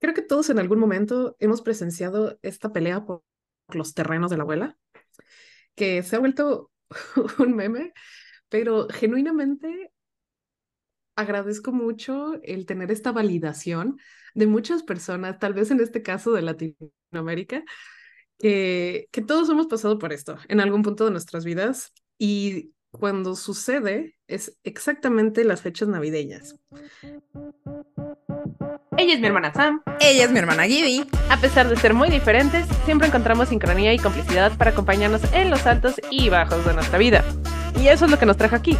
Creo que todos en algún momento hemos presenciado esta pelea por los terrenos de la abuela, que se ha vuelto un meme, pero genuinamente agradezco mucho el tener esta validación de muchas personas, tal vez en este caso de Latinoamérica, que, que todos hemos pasado por esto en algún punto de nuestras vidas y cuando sucede es exactamente las fechas navideñas. Ella es mi hermana Sam. Ella es mi hermana Gibby. A pesar de ser muy diferentes, siempre encontramos sincronía y complicidad para acompañarnos en los altos y bajos de nuestra vida. Y eso es lo que nos trajo aquí.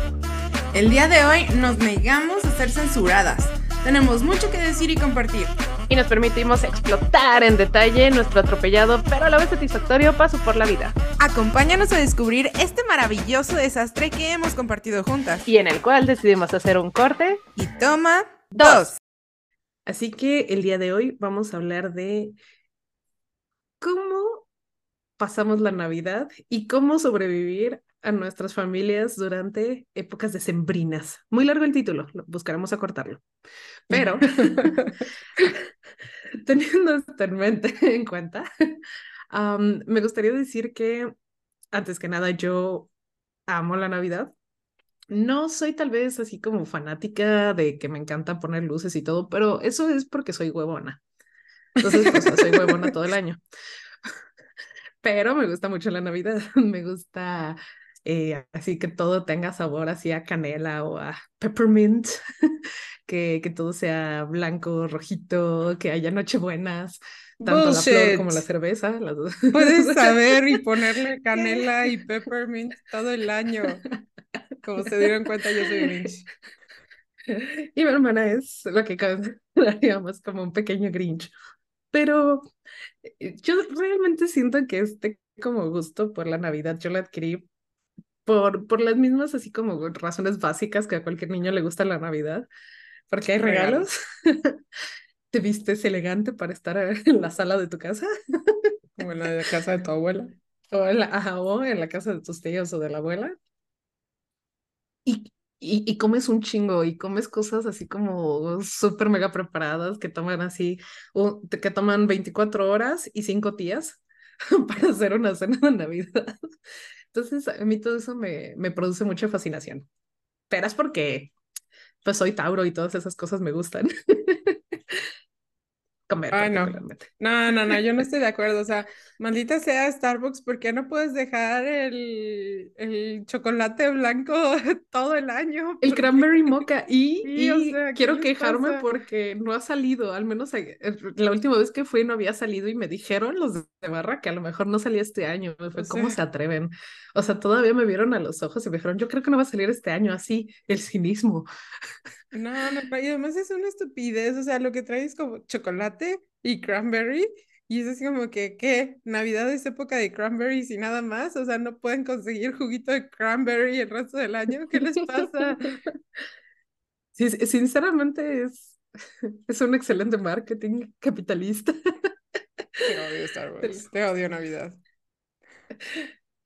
El día de hoy nos negamos a ser censuradas. Tenemos mucho que decir y compartir. Y nos permitimos explotar en detalle nuestro atropellado, pero a la vez satisfactorio paso por la vida. Acompáñanos a descubrir este maravilloso desastre que hemos compartido juntas. Y en el cual decidimos hacer un corte. Y toma dos. Así que el día de hoy vamos a hablar de cómo pasamos la Navidad y cómo sobrevivir a nuestras familias durante épocas decembrinas. Muy largo el título, buscaremos acortarlo. Pero teniendo esto en mente, en cuenta, me gustaría decir que, antes que nada, yo amo la Navidad. No soy tal vez así como fanática de que me encanta poner luces y todo, pero eso es porque soy huevona. Entonces, sea, soy huevona todo el año. Pero me gusta mucho la Navidad, me gusta eh, así que todo tenga sabor así a canela o a peppermint, que, que todo sea blanco, rojito, que haya nochebuenas, tanto la flor como la cerveza. Las dos. Puedes saber y ponerle canela y peppermint todo el año. Como se dieron cuenta, yo soy Grinch. Y mi hermana es lo que consideraríamos como un pequeño Grinch. Pero eh, yo realmente siento que este como gusto por la Navidad yo lo adquirí por, por las mismas así como razones básicas que a cualquier niño le gusta la Navidad, porque hay regalos. Te vistes elegante para estar en la sala de tu casa. O en la casa de tu abuela. O en la, o en la casa de tus tíos o de la abuela y, y, comes un chingo y comes cosas así como súper mega preparadas que toman así, que toman 24 horas y 5 días para hacer una cena de Navidad. Entonces, a mí todo eso me, me produce mucha fascinación. Pero es porque pues soy Tauro y todas esas cosas me gustan. comer. Ay, no. No, no, no, yo no estoy de acuerdo. O sea, maldita sea Starbucks, ¿por qué no puedes dejar el, el chocolate blanco todo el año? El cranberry mocha. Y, y quiero quejarme porque no ha salido, al menos eh, eh, la última vez que fui no había salido y me dijeron los de barra que a lo mejor no salía este año. Me fue, ¿cómo se atreven? O sea, todavía me vieron a los ojos y me dijeron, yo creo que no va a salir este año, así, el cinismo. No, no, y además es una estupidez, o sea, lo que traes como chocolate y cranberry, y es así como que, ¿qué? Navidad es época de cranberries y nada más, o sea, no pueden conseguir juguito de cranberry el resto del año, ¿qué les pasa? Sí, sinceramente es, es un excelente marketing capitalista. Te odio Star Wars, te odio Navidad.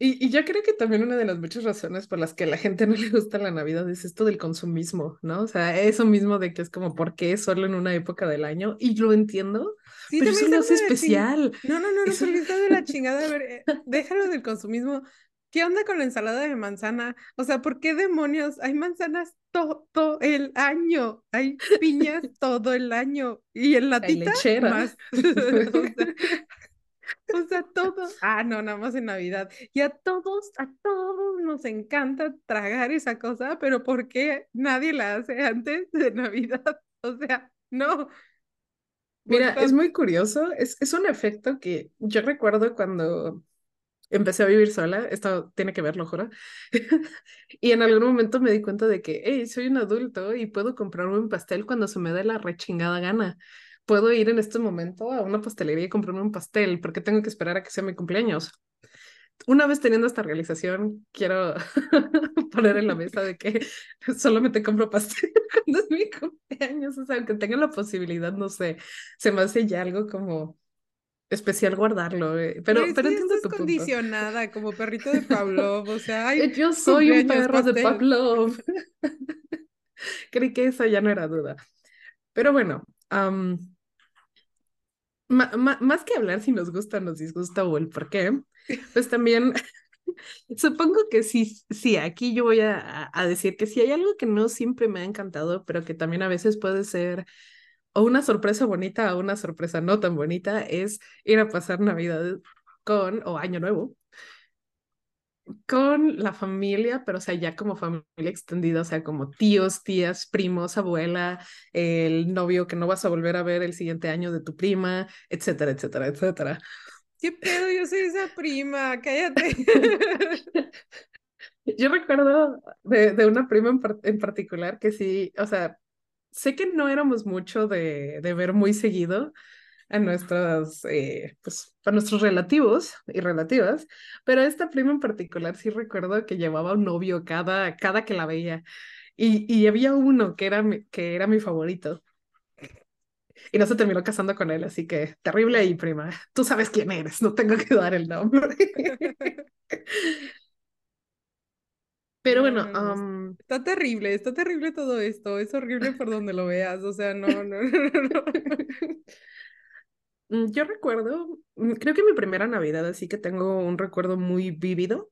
Y, yo creo que también una de las muchas razones por las que a la gente no le gusta la Navidad es esto del consumismo, ¿no? O sea, eso mismo de que es como, ¿por qué solo en una época del año? Y lo entiendo, pero eso lo hace especial. No, no, no, no, eso... de la chingada. A ver, eh, déjalo del consumismo. ¿Qué onda con la ensalada de manzana? O sea, ¿por qué demonios? Hay manzanas todo el año, hay piñas todo el año y en latita lechera. más. O sea, todos, ah, no, nada más en Navidad. Y a todos, a todos nos encanta tragar esa cosa, pero ¿por qué nadie la hace antes de Navidad? O sea, no. Mira, es muy curioso, es, es un efecto que yo recuerdo cuando empecé a vivir sola, esto tiene que ver, lo juro, y en algún momento me di cuenta de que, hey, soy un adulto y puedo comprarme un pastel cuando se me dé la rechingada gana puedo ir en este momento a una pastelería y comprarme un pastel, porque tengo que esperar a que sea mi cumpleaños. Una vez teniendo esta realización, quiero poner en la mesa de que solamente compro pastel cuando es mi cumpleaños, o sea, aunque tenga la posibilidad, no sé, se me hace ya algo como especial guardarlo, eh, pero, pero, entiendo tu condicionada como perrito de Pavlov, o sea, yo soy un perro de Pavlov. Creí que esa ya no era duda. Pero bueno, más que hablar si nos gusta, nos disgusta o el por qué, pues también supongo que sí, sí, aquí yo voy a, a, decir que si hay algo que no siempre me ha encantado, pero que también a veces puede ser o una sorpresa bonita o una sorpresa no tan bonita, es ir a pasar Navidad con, o Año Nuevo, con la familia, pero o sea, ya como familia extendida, o sea, como tíos, tías, primos, abuela, el novio que no vas a volver a ver el siguiente año de tu prima, etcétera, etcétera, etcétera. ¿Qué pedo? Yo soy esa prima, cállate. Yo recuerdo de, de una prima en, en, particular que sí, o sea, sé que no éramos mucho de, de ver muy seguido, a nuestros, eh, pues, a nuestros relativos y relativas, pero esta prima en particular sí recuerdo que llevaba un novio cada, cada que la veía y, y había uno que era, mi, que era mi favorito. Y no se terminó casando con él, así que terrible ahí, prima. Tú sabes quién eres, no tengo que dar el nombre. Pero bueno, um... está terrible, está terrible todo esto, es horrible por donde lo veas, o sea, no, no, no, no. Mm, yo recuerdo, mm, creo que mi primera Navidad, así que tengo un recuerdo muy vívido.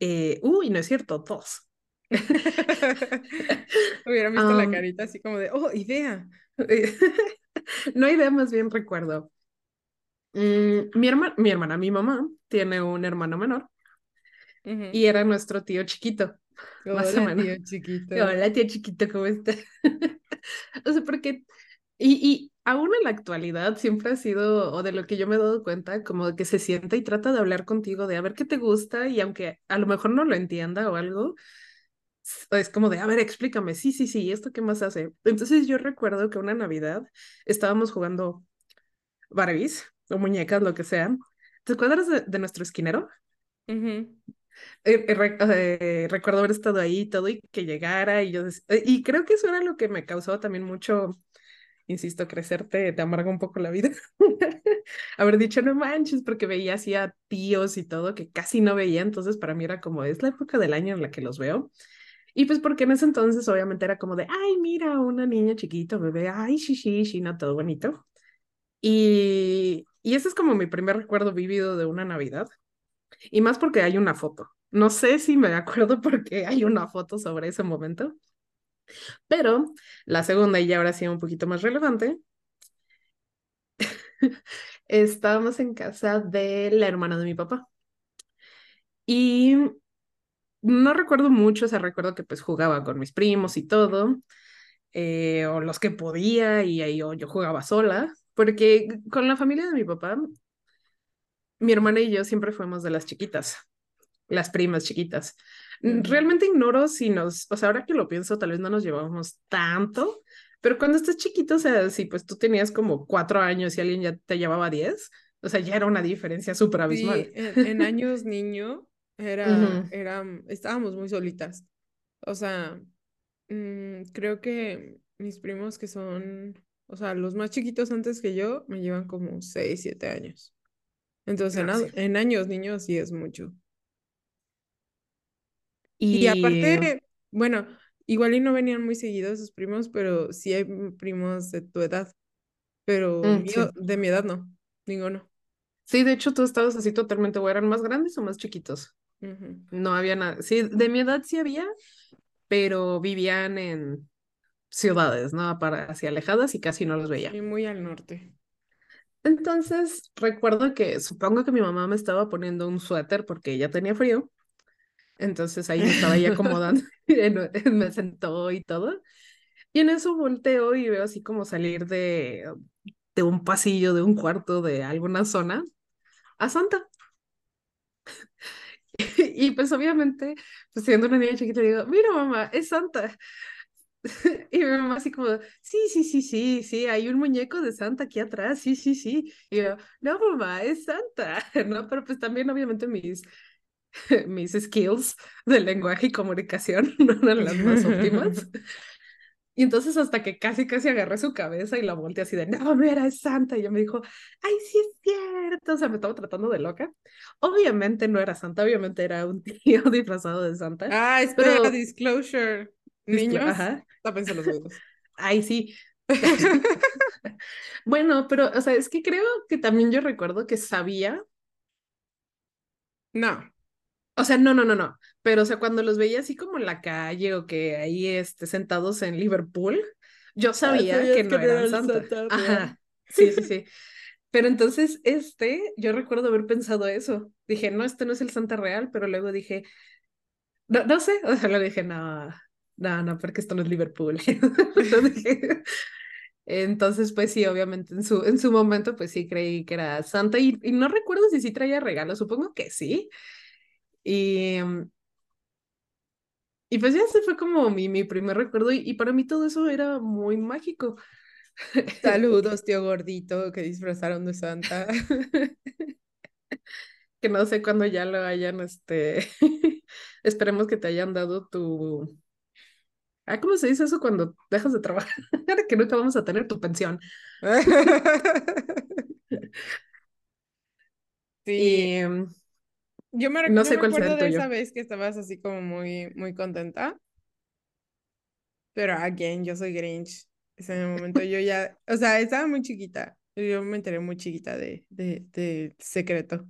Eh, uy, no es cierto, dos. Hubiera visto la carita así como de, oh, idea. no idea, más bien recuerdo. Mm, mi, herma mi hermana, mi mamá, tiene un hermano menor y era nuestro tío chiquito. Hola, tío chiquito. Hola, tío chiquito, ¿cómo estás? o sea, porque y, y aún en la actualidad siempre ha sido, o de lo que yo me he dado cuenta, como que se sienta y trata de hablar contigo, de a ver qué te gusta, y aunque a lo mejor no lo entienda o algo, es como de, a ver, explícame, sí, sí, sí, ¿esto qué más hace? Entonces yo recuerdo que una Navidad estábamos jugando Barbies o muñecas, lo que sea. ¿Te acuerdas de, nuestro esquinero? Uh recuerdo haber estado ahí y todo y que llegara y yo y creo que eso era lo que me causó también mucho insisto, crecerte te amarga un poco la vida. Haber dicho, no manches, porque veía así a tíos y todo que casi no veía, entonces para mí era como, es la época del año en la que los veo. Y pues porque en ese entonces obviamente era como de, ay, mira, una niña chiquita, bebé, ay, sí, sí, sí, no, todo bonito. Y, y ese es como mi primer recuerdo vivido de una Navidad. Y más porque hay una foto. No sé si me acuerdo porque hay una foto sobre ese momento, pero la segunda, y ya ahora sí un poquito más relevante, estábamos en casa de la hermana de mi papá. Y no recuerdo mucho, o sea, recuerdo que pues jugaba con mis primos y todo, eh, o los que podía, y ahí yo, yo jugaba sola, porque con la familia de mi papá, mi hermana y yo siempre fuimos de las chiquitas, las primas chiquitas. Realmente ignoro si nos, o sea, ahora que lo pienso, tal vez no nos llevábamos tanto, pero cuando estás chiquito, o sea, si pues tú tenías como cuatro años y alguien ya te llevaba diez, o sea, ya era una diferencia súper abismal. Sí, en, años niño era, era, estábamos muy solitas. O sea, mm, creo que mis primos que son, o sea, los más chiquitos antes que yo, me llevan como seis, siete años. Entonces, en, en años niños sí es mucho. Y, aparte, bueno, igual y no venían muy seguidos sus primos, pero sí hay primos de tu edad. Pero mm, de mi edad no, ninguno. Sí, de hecho tú estabas así totalmente, o eran más grandes o más chiquitos. No había nada. Sí, de mi edad sí había, pero vivían en ciudades, ¿no? Para así alejadas y casi no los veía. Y muy al norte. Entonces, recuerdo que supongo que mi mamá me estaba poniendo un suéter porque ella tenía frío entonces ahí me estaba ahí acomodando, me sentó y todo. Y en eso volteo y veo así como salir de, de un pasillo, de un cuarto, de alguna zona, a Santa. y pues obviamente, pues siendo una niña chiquita, digo, mira mamá, es Santa. Y mi mamá así como, sí, sí, sí, sí, sí, hay un muñeco de Santa aquí atrás, sí, sí, sí. Y yo, no, mamá, es Santa, ¿no? Pero pues también obviamente mis, mis skills de lenguaje y comunicación no eran las más óptimas. Y entonces hasta que casi, casi agarré su cabeza y la volteé así de, no, mira, es Santa. Y ella me dijo, ay, sí es cierto. O sea, me estaba tratando de loca. Obviamente no era Santa, obviamente era un tío disfrazado de Santa. Ah, espera, disclosure. Niños, Ajá. tápense los oídos. Ay, sí. bueno, pero, o sea, es que creo que también yo recuerdo que sabía. No. O sea, no, no, no, no. Pero, o sea, cuando los veía así como en la calle o que ahí este, sentados en Liverpool, yo ah, sabía que no eran Santa. Ajá. Sí, sí, sí. Pero entonces, este, yo recuerdo haber pensado eso. Dije, no, este no es el Santa Real, pero luego dije, no, no sé, o sea, le dije, no, no, no, porque esto no es Liverpool. Entonces, pues sí, obviamente en su, en su momento, pues sí creí que era Santa y, y no recuerdo si sí traía regalos, supongo que sí. Y, y pues ya se fue como mi, mi primer recuerdo y, y para mí todo eso era muy mágico. Saludos, tío gordito, que disfrazaron de Santa. que no sé cuándo ya lo hayan, este, esperemos que te hayan dado tu, ah, ¿cómo se dice eso cuando dejas de trabajar? que nunca vamos a tener tu pensión. sí. Mm, yo me, no sé cuál acuerdo de esa vez que estabas así como muy, muy contenta. Pero again, yo soy Grinch. En el momento yo ya, o sea, estaba muy chiquita. Yo me enteré muy chiquita de, de, de secreto.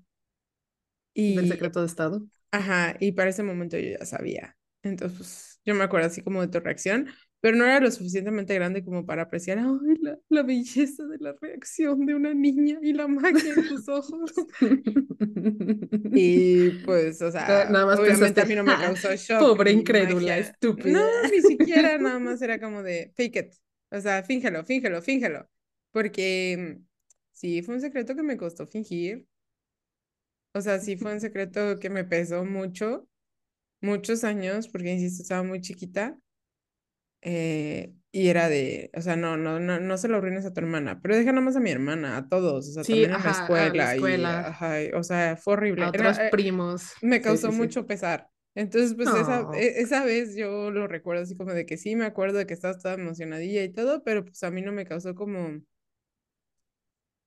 Y, ¿Del secreto de Estado? Ajá, y para ese momento yo ya sabía. Entonces, pues, yo me acuerdo así como de tu reacción, pero no era lo suficientemente grande como para apreciar ay, la, la belleza de la reacción de una niña y la magia en tus ojos. y pues, o sea, nada más obviamente a mí no me causó shock. Pobre incrédula, estúpida. No, ni siquiera, nada más era como de fake it. O sea, fíngelo, fíngelo, fíngelo. Porque sí, fue un secreto que me costó fingir. O sea, sí fue un secreto que me pesó mucho, muchos años, porque insisto, estaba muy chiquita. Eh, y era de, o sea, no, no, no, no se lo arruines a tu hermana, pero deja nomás a mi hermana, a todos, o sea, también en la escuela. Y, o sea, fue horrible. A otros eh, primos. Me causó mucho pesar. Entonces, pues esa, e, esa vez yo lo recuerdo así como de que sí, me acuerdo de que estabas toda emocionadilla y todo, pero pues a mí no me causó como,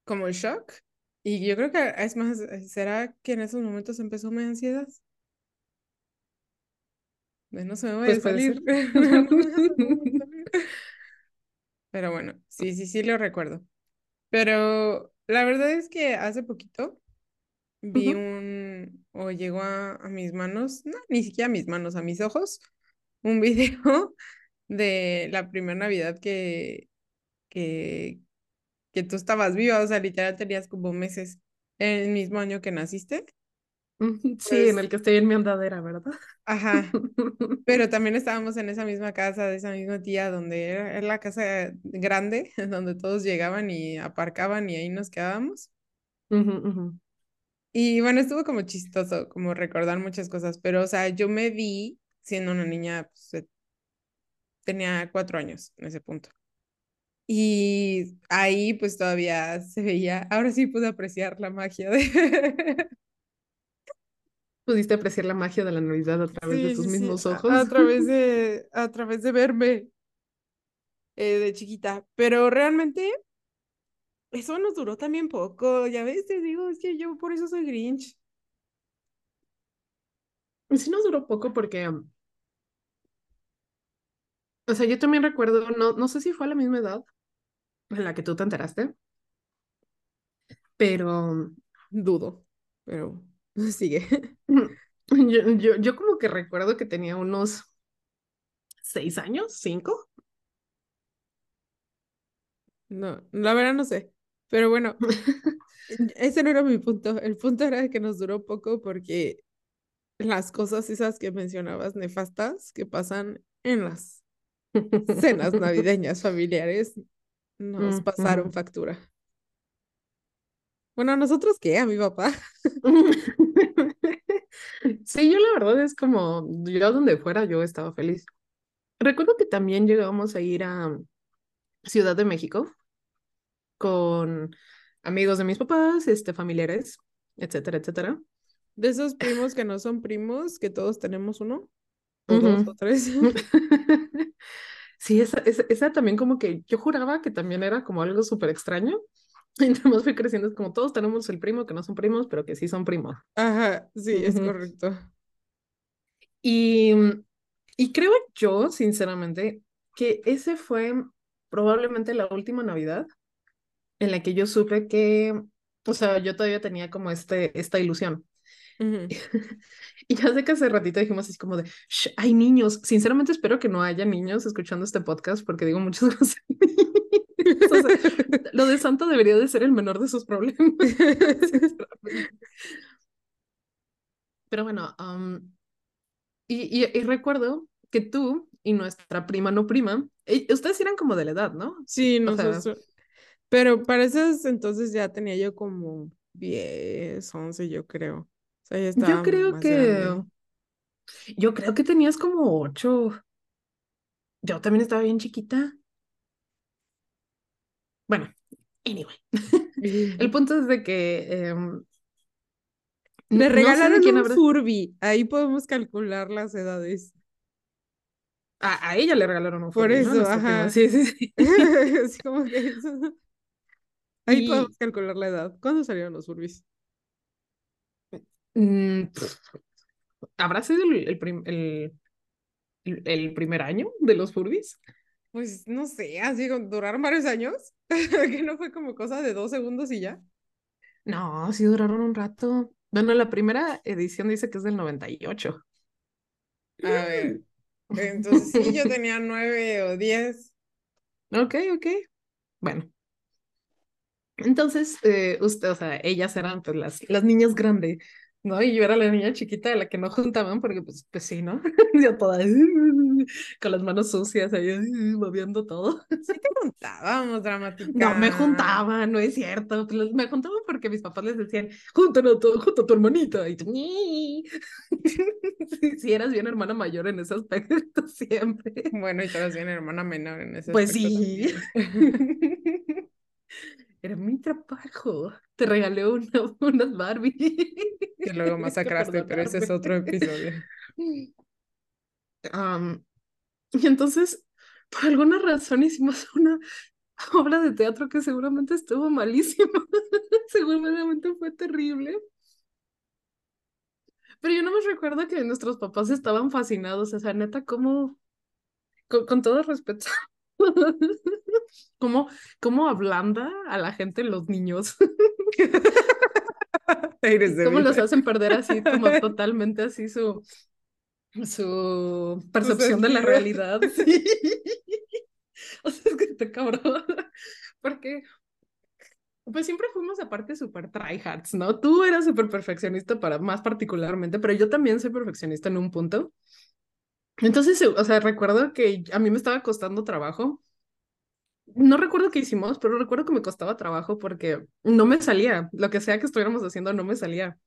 como el shock. Y yo creo que es más, eh, ¿será que en esos momentos empezó mi ansiedad? No se me voy a pues salir. Pero bueno, sí, sí, sí lo recuerdo. Pero la verdad es que hace poquito vi un, o llegó a, a, mis manos, no, ni siquiera a mis manos, a mis ojos, un video de la primera Navidad que, que, que tú estabas viva, o sea, literal tenías como meses en el mismo año que naciste. Sí, en el pues que estoy en mi andadera, ¿verdad? Ajá. Pero también estábamos en esa misma casa de esa misma tía, donde era, la casa grande, donde todos llegaban y aparcaban y ahí nos quedábamos. Y bueno, estuvo como chistoso, como recordar muchas cosas, pero o sea, yo me vi siendo una niña, pues, tenía cuatro años en ese punto. Y ahí pues todavía se veía, ahora sí pude apreciar la magia de... Pudiste apreciar la magia de la Navidad a través de tus mismos ojos. A, través de, a través de verme eh, de chiquita. Pero realmente eso nos duró también poco, ya ves, te digo, es que yo por eso soy Grinch. Sí nos duró poco porque, o sea, yo también recuerdo, no, no sé si fue a la misma edad en la que tú te enteraste, pero dudo, pero sigue. Yo, yo, yo como que recuerdo que tenía unos seis años, cinco. No, la verdad no sé. Pero bueno, ese no era mi punto. El punto era que nos duró poco porque las cosas esas que mencionabas nefastas que pasan en las cenas navideñas familiares nos pasaron factura. Bueno, ¿a nosotros qué? A mi papá. Sí, yo la verdad es como, yo donde fuera yo estaba feliz. Recuerdo que también llegamos a ir a Ciudad de México con amigos de mis papás, este, familiares, etcétera, etcétera. De esos primos que no son primos, que todos tenemos uno, o dos o tres. sí, esa, esa, también como que yo juraba que también era como algo súper extraño. Más fui creciendo, es como todos tenemos el primo que no son primos, pero que sí son primos. Ajá, sí, es correcto. Y, y creo yo, sinceramente, que ese fue probablemente la última Navidad en la que yo supe que, o sea, yo todavía tenía como este, esta ilusión. y ya sé que hace ratito dijimos así como de, hay niños. Sinceramente espero que no haya niños escuchando este podcast porque digo muchas cosas. lo de Santa debería de ser el menor de sus problemas. Pero bueno, y, y, recuerdo que tú y nuestra prima no prima, e, ustedes eran como de la edad, ¿no? Sí, nosotros. pero para esas entonces ya tenía yo como 10, 11, yo creo. O sea, ya estaba yo creo que. Yo creo que tenías como 8. Yo también estaba bien chiquita. Bueno, anyway. El punto es de que. Eh, Le regalaron un Furby. Ahí podemos calcular las edades. A, a ella le regalaron un Furby. Por eso, ajá. Sí, sí, sí. Como que eso. Ahí podemos calcular la edad. ¿Cuándo salieron los Furbies? Mm, ¿Habrá sido el, el, el, el, primer año de los Furbies? Pues no sé, así duraron varios años, que no fue como cosa de dos segundos y ya. No, sí duraron un rato. Bueno, la primera edición dice que es del 98. A ver, entonces sí, yo tenía nueve o diez. Ok, ok. Bueno. Entonces, eh, usted, o sea, ellas eran pues las, las niñas grandes ¿no? Y yo era la niña chiquita de la que no juntaban porque, pues, pues sí, ¿no? yo toda con las manos sucias ahí moviendo todo. Sí te juntábamos, dramática. No, me juntaban, no es cierto. Pues, me juntaban porque mis papás les decían, júntalo junta a tu hermanita. Y tú, sí, eras bien hermana mayor en ese aspecto siempre. Bueno, y tú eras bien hermana menor en ese pues aspecto. Pues sí. Era mi trabajo. Te regalé una, unas Barbie. Que luego masacraste, pero ese es otro episodio. y entonces, por alguna razón hicimos una obra de teatro que seguramente estuvo malísima. seguramente fue terrible. Pero yo no me recuerdo que nuestros papás estaban fascinados. O sea, neta, como, con, con todo respeto, ¿Cómo, ¿Cómo ablanda a la gente los niños? ¿Cómo los hacen perder así, como totalmente así su, su percepción de la realidad? O sea, es que te cabrón. Porque, pues siempre fuimos aparte súper tryhards, ¿no? Tú eras súper perfeccionista para más particularmente, pero yo también soy perfeccionista en un punto. Entonces, o sea, recuerdo que a mí me estaba costando trabajo. No recuerdo qué hicimos, pero recuerdo que me costaba trabajo porque no me salía. Lo que sea que estuviéramos haciendo no me salía.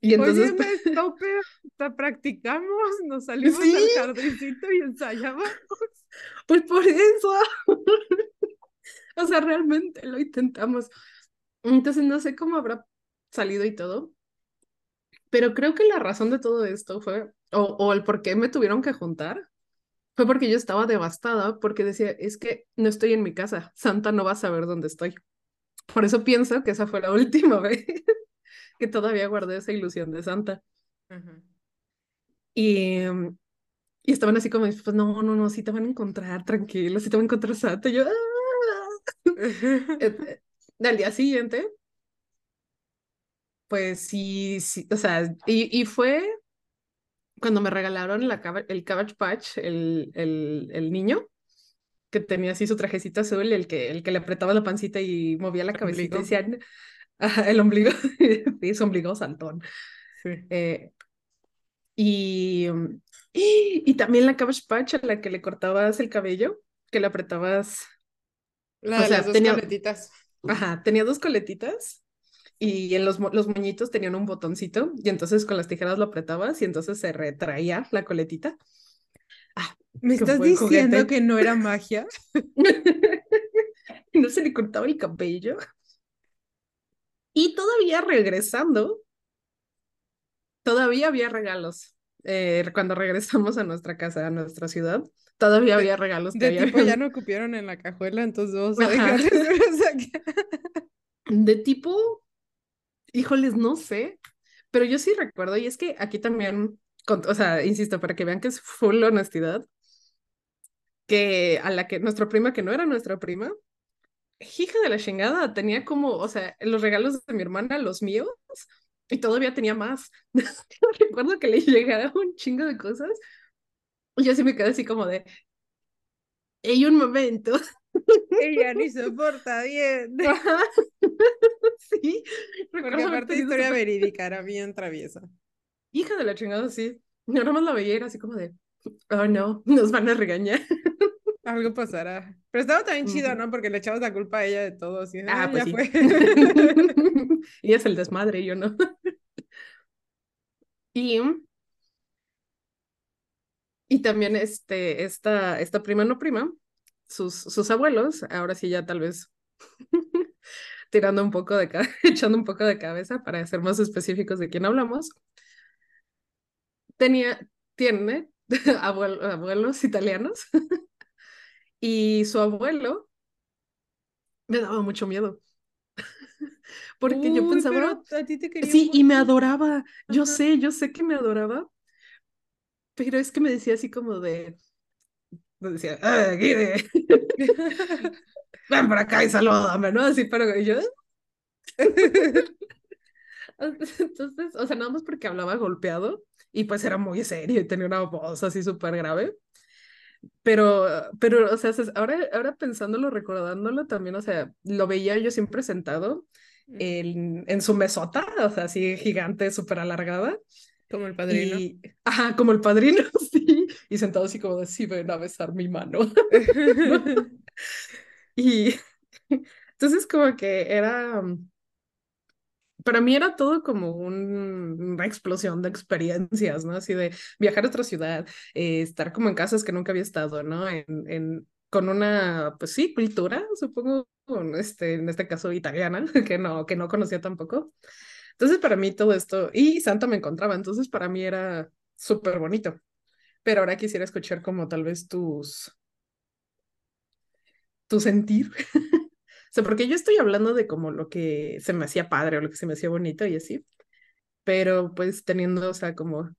Y entonces. Oye, practicamos, nos salimos al jardincito y ensayábamos. Pues por eso. o sea, realmente lo intentamos. Entonces no sé cómo habrá salido y todo. Pero creo que la razón de todo esto fue o, o el por qué me tuvieron que juntar, fue porque yo estaba devastada, porque decía, es que no estoy en mi casa, Santa no va a saber dónde estoy. Por eso pienso que esa fue la última vez que todavía guardé esa ilusión de Santa. Y, y estaban así como, pues no, no, no, sí te van a encontrar, tranquilo, sí te van a encontrar Santa. Y yo, ¡Ah! Eh, al día siguiente, pues sí, sí, o sea, y, y fue cuando me regalaron la, el Cabbage Patch, el, el, el, niño, que tenía así su trajecito azul, el que, el que le apretaba la pancita y movía la cabecita y decían, el ombligo, sí, su ombligo saltón. Sí. Eh, y, y, y, también la Cabbage Patch a la que le cortabas el cabello, que le apretabas. La de las dos tenía, coletitas. Ajá, tenía dos coletitas y en los, los moñitos tenían un botoncito y entonces con las tijeras lo apretabas y entonces se retraía la coletita. Ah, ¿Me estás diciendo que no era magia? no se le cortaba el cabello. Y todavía regresando, todavía había regalos. Eh, cuando regresamos a nuestra casa, a nuestra ciudad, todavía había regalos. De tipo ya no cupieron en la cajuela, entonces vamos a De tipo Híjoles, no sé, pero yo sí recuerdo, y es que aquí también, o sea, insisto, para que vean que es full honestidad, que a la que nuestra prima, que no era nuestra prima, hija de la chingada, tenía como, o sea, los regalos de mi hermana, los míos, y todavía tenía más. Recuerdo que le llegara un chingo de cosas. Y yo sí me quedé así como de, hay un momento. Ella ni soporta bien. sí. Porque aparte de historia verídica, era bien traviesa. Hija de la chingada, sí. Yo nomás la veía era así como de, oh no, nos van a regañar. Algo pasará. Pero estaba también chido, ¿no? Porque le echabas la culpa a ella de todo. Así, ah, pues sí. fue. y es el desmadre, yo no. y, y también este, esta, esta prima no prima, sus, sus abuelos, ahora sí ya tal vez tirando un poco de cabeza, echando un poco de cabeza para ser más específicos de quién hablamos, tenía, tiene abuelo, abuelos italianos y su abuelo me daba mucho miedo. Porque yo pensaba, pero a ti te quería sí, y me adoraba. Yo Ajá. sé, yo sé que me adoraba, pero es que me decía así como de, me decía, ah, Guide, ven por acá y salúdame, ¿no? Así, pero yo, entonces, o sea, nada más porque hablaba golpeado y pues era muy serio y tenía una voz así súper grave. Pero, pero, o sea, se- ahora, ahora pensándolo, recordándolo también, o sea, lo veía yo siempre sentado en, en su mesota, o sea, así gigante, súper alargada. Como el padrino. Y, ajá, como el padrino, sí. Y sentado así como de, sí, ven a besar mi mano. Y entonces como que era, para mí era todo como un- una explosión de experiencias, ¿no? Así de viajar a otra ciudad, eh, estar como en casas que nunca había estado, ¿no? En, en, con una, pues sí, cultura, supongo, este, en este caso italiana, que no, que no conocía tampoco. Entonces para mí todo esto, y Santa me encontraba, entonces para mí era súper bonito. Pero ahora quisiera escuchar como tal vez tus, tu sentir. O sea, porque yo estoy hablando de como lo que se me hacía padre o lo que se me hacía bonito y así, pero pues teniendo, o sea, como,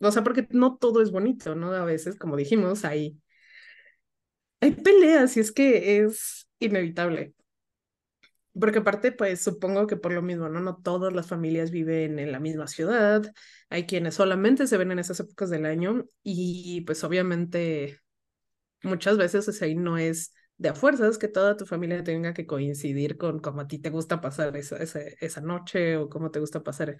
o sea, porque no todo es bonito, ¿no? A veces, como dijimos, hay, hay peleas y es que es inevitable. Porque aparte, pues supongo que por lo mismo, ¿no? No todas las familias viven en la misma ciudad, hay quienes solamente se ven en esas épocas del año y pues obviamente muchas veces o sea, ahí no es de a fuerzas que toda tu familia tenga que coincidir con cómo a ti te gusta pasar esa, esa, esa noche o cómo te gusta pasar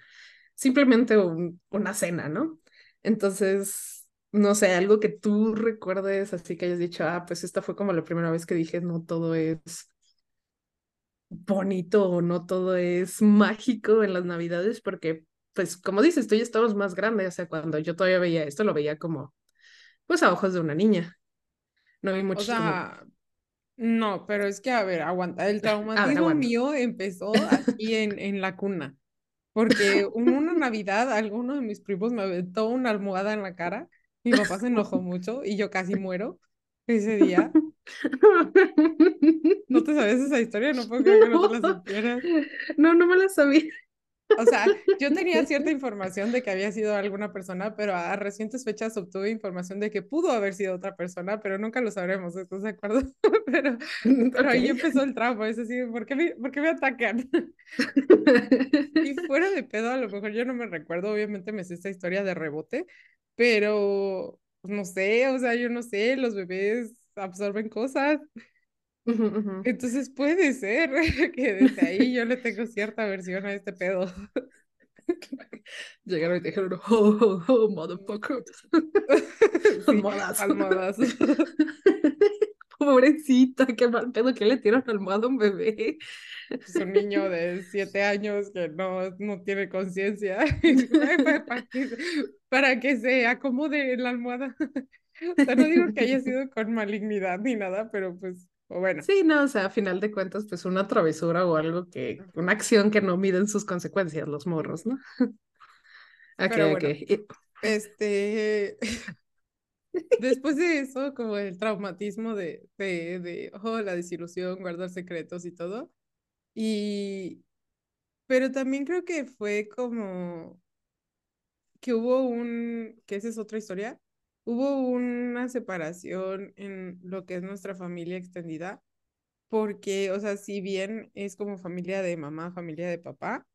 simplemente un, una cena, ¿no? Entonces, no sé, algo que tú recuerdes así que hayas dicho, ah, pues esta fue como la primera vez que dije, no todo es bonito o no todo es mágico en las navidades, porque, pues, como dices, tú ya estabas más grande, o sea, cuando yo todavía veía esto, lo veía como, pues, a ojos de una niña. No vi O mucho como, sea, no, pero es que, a ver, aguanta. El ver, traumatismo aguanta. mío empezó aquí en, en la cuna. Porque un- una Navidad, alguno de mis primos me aventó una almohada en la cara. Mi papá se enojó mucho y yo casi muero ese día. ¿No te sabes esa historia? No puedo creer que no te la supieras. No, no me la sabía. O sea, yo tenía cierta información de que había sido alguna persona, pero a recientes fechas obtuve información de que pudo haber sido otra persona, pero nunca lo sabremos, ¿estás de acuerdo? Pero, pero ahí Ok. empezó el trauma, es así, ¿por qué me, por qué me atacan? Y fuera de pedo, a lo mejor yo no me recuerdo, obviamente me sé esta historia de rebote, pero pues, no sé, o sea, yo no sé, los bebés absorben cosas, entonces puede ser que desde ahí yo le tengo cierta aversión a este pedo. Llegaron y dijeron, oh, oh, oh, motherfucker. Sí. Pobrecita, qué mal pedo que le tiran almohada a un bebé. Es un niño de siete años que no, no tiene conciencia. Y digo, "Ay, para, para que, para que se acomode en la almohada. O sea, no digo que haya sido con malignidad ni nada, pero pues, o bueno. Sí, no, o sea, a final de cuentas, pues una travesura o algo que, una acción que no miden sus consecuencias, los morros, ¿no? Ok, ok. bueno, Y- este, después de eso, como el traumatismo de, de, de, oh, la desilusión, guardar secretos y todo. Y, pero también creo que fue como que hubo un, que esa es otra historia, hubo una separación en lo que es nuestra familia extendida, porque, o sea, si bien es como familia de mamá, familia de papá,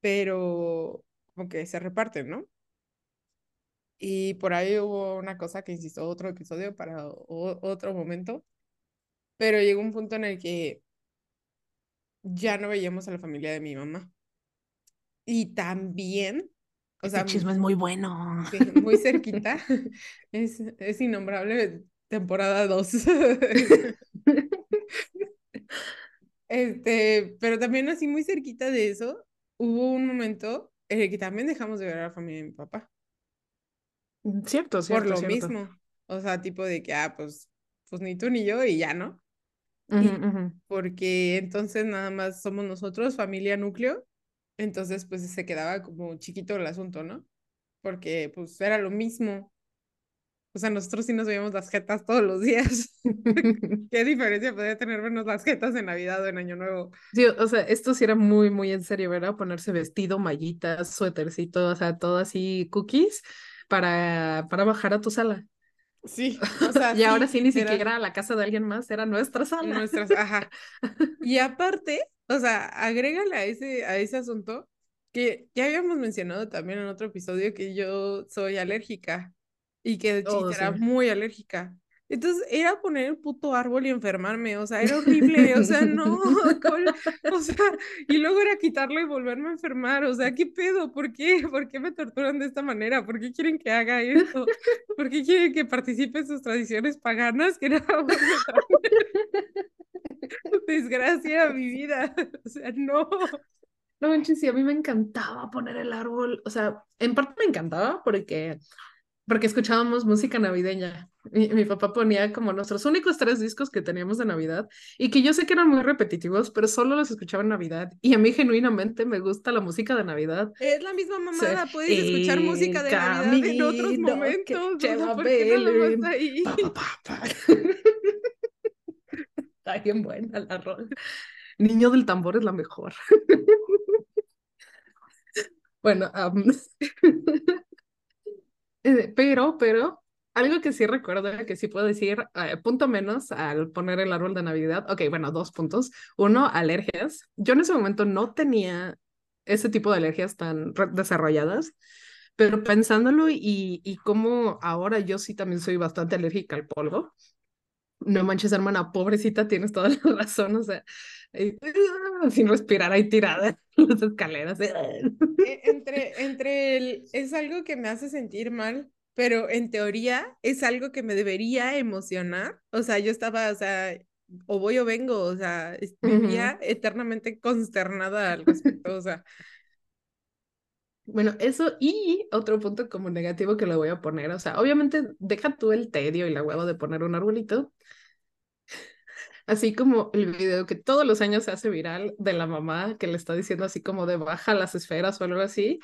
pero como que se reparten, ¿no? Y por ahí hubo una cosa que insisto, otro episodio para otro momento, pero llegó un punto en el que ya no veíamos a la familia de mi mamá. Y también, o este sea, chisme es muy bueno. muy cerquita, es, es innombrable temporada 2. este, pero también así muy cerquita de eso, hubo un momento en el que también dejamos de ver a la familia de mi papá. Cierto, cierto. Por lo mismo. O sea, tipo de que, ah, pues, pues ni tú ni yo y ya, ¿no? Porque entonces nada más somos nosotros, familia núcleo. Entonces, pues se quedaba como chiquito el asunto, ¿no? Porque pues era lo mismo. O sea, nosotros sí nos veíamos las jetas todos los días. ¿Qué diferencia podría tener vernos las jetas en Navidad o en Año Nuevo? Sí, o sea, esto sí era muy, muy en serio, ¿verdad? Ponerse vestido, mallitas, suétercito, o sea, todo así, cookies para, para bajar a tu sala. Sí, o sea, y ahora sí ni siquiera la casa de alguien más, era nuestra sala. Nuestras, ajá. Y aparte, o sea, agrégale a ese, a ese asunto que ya habíamos mencionado también en otro episodio que yo soy alérgica y que de oh, era muy alérgica. Entonces era poner el puto árbol y enfermarme, o sea, era horrible, o sea, no, o sea, y luego era quitarlo y volverme a enfermar, o sea, ¿qué pedo? ¿Por qué? ¿Por qué me torturan de esta manera? ¿Por qué quieren que haga esto? ¿Por qué quieren que participe en sus tradiciones paganas? Que desgracia a mi vida, o sea, no. No manches, sí, a mí me encantaba poner el árbol, o sea, en parte me encantaba porque porque escuchábamos música navideña. Mi, mi, papá ponía como nuestros únicos tres discos que teníamos de Navidad y que yo sé que eran muy repetitivos, pero solo los escuchaba en Navidad. Y a mí genuinamente me gusta la música de Navidad. Es la misma mamada, puedes escuchar música de Navidad en otros momentos. Lleva ¿por qué no ahí? Está bien buena la rola. Niño del tambor es la mejor. bueno, um... Eh, pero, pero, algo que sí recuerdo, que sí puedo decir, eh, punto menos al poner el árbol de Navidad. Ok, bueno, dos puntos. Uno, alergias. Yo en ese momento no tenía ese tipo de alergias tan desarrolladas, pero pensándolo y, y como ahora yo sí también soy bastante alérgica al polvo. No manches, hermana, pobrecita, tienes toda la razón, o sea, sin respirar ahí tirada en las escaleras. E, entre, entre el, es algo que me hace sentir mal, pero en teoría es algo que me debería emocionar. O sea, yo estaba, o sea, o voy o vengo, o sea, vivía eternamente consternada al respecto, o sea. Bueno, eso y otro punto como negativo que le voy a poner, o sea, obviamente deja tú el tedio y la hueva de poner un arbolito, Así como el video que todos los años se hace viral de la mamá que le está diciendo así como de baja las esferas o algo así.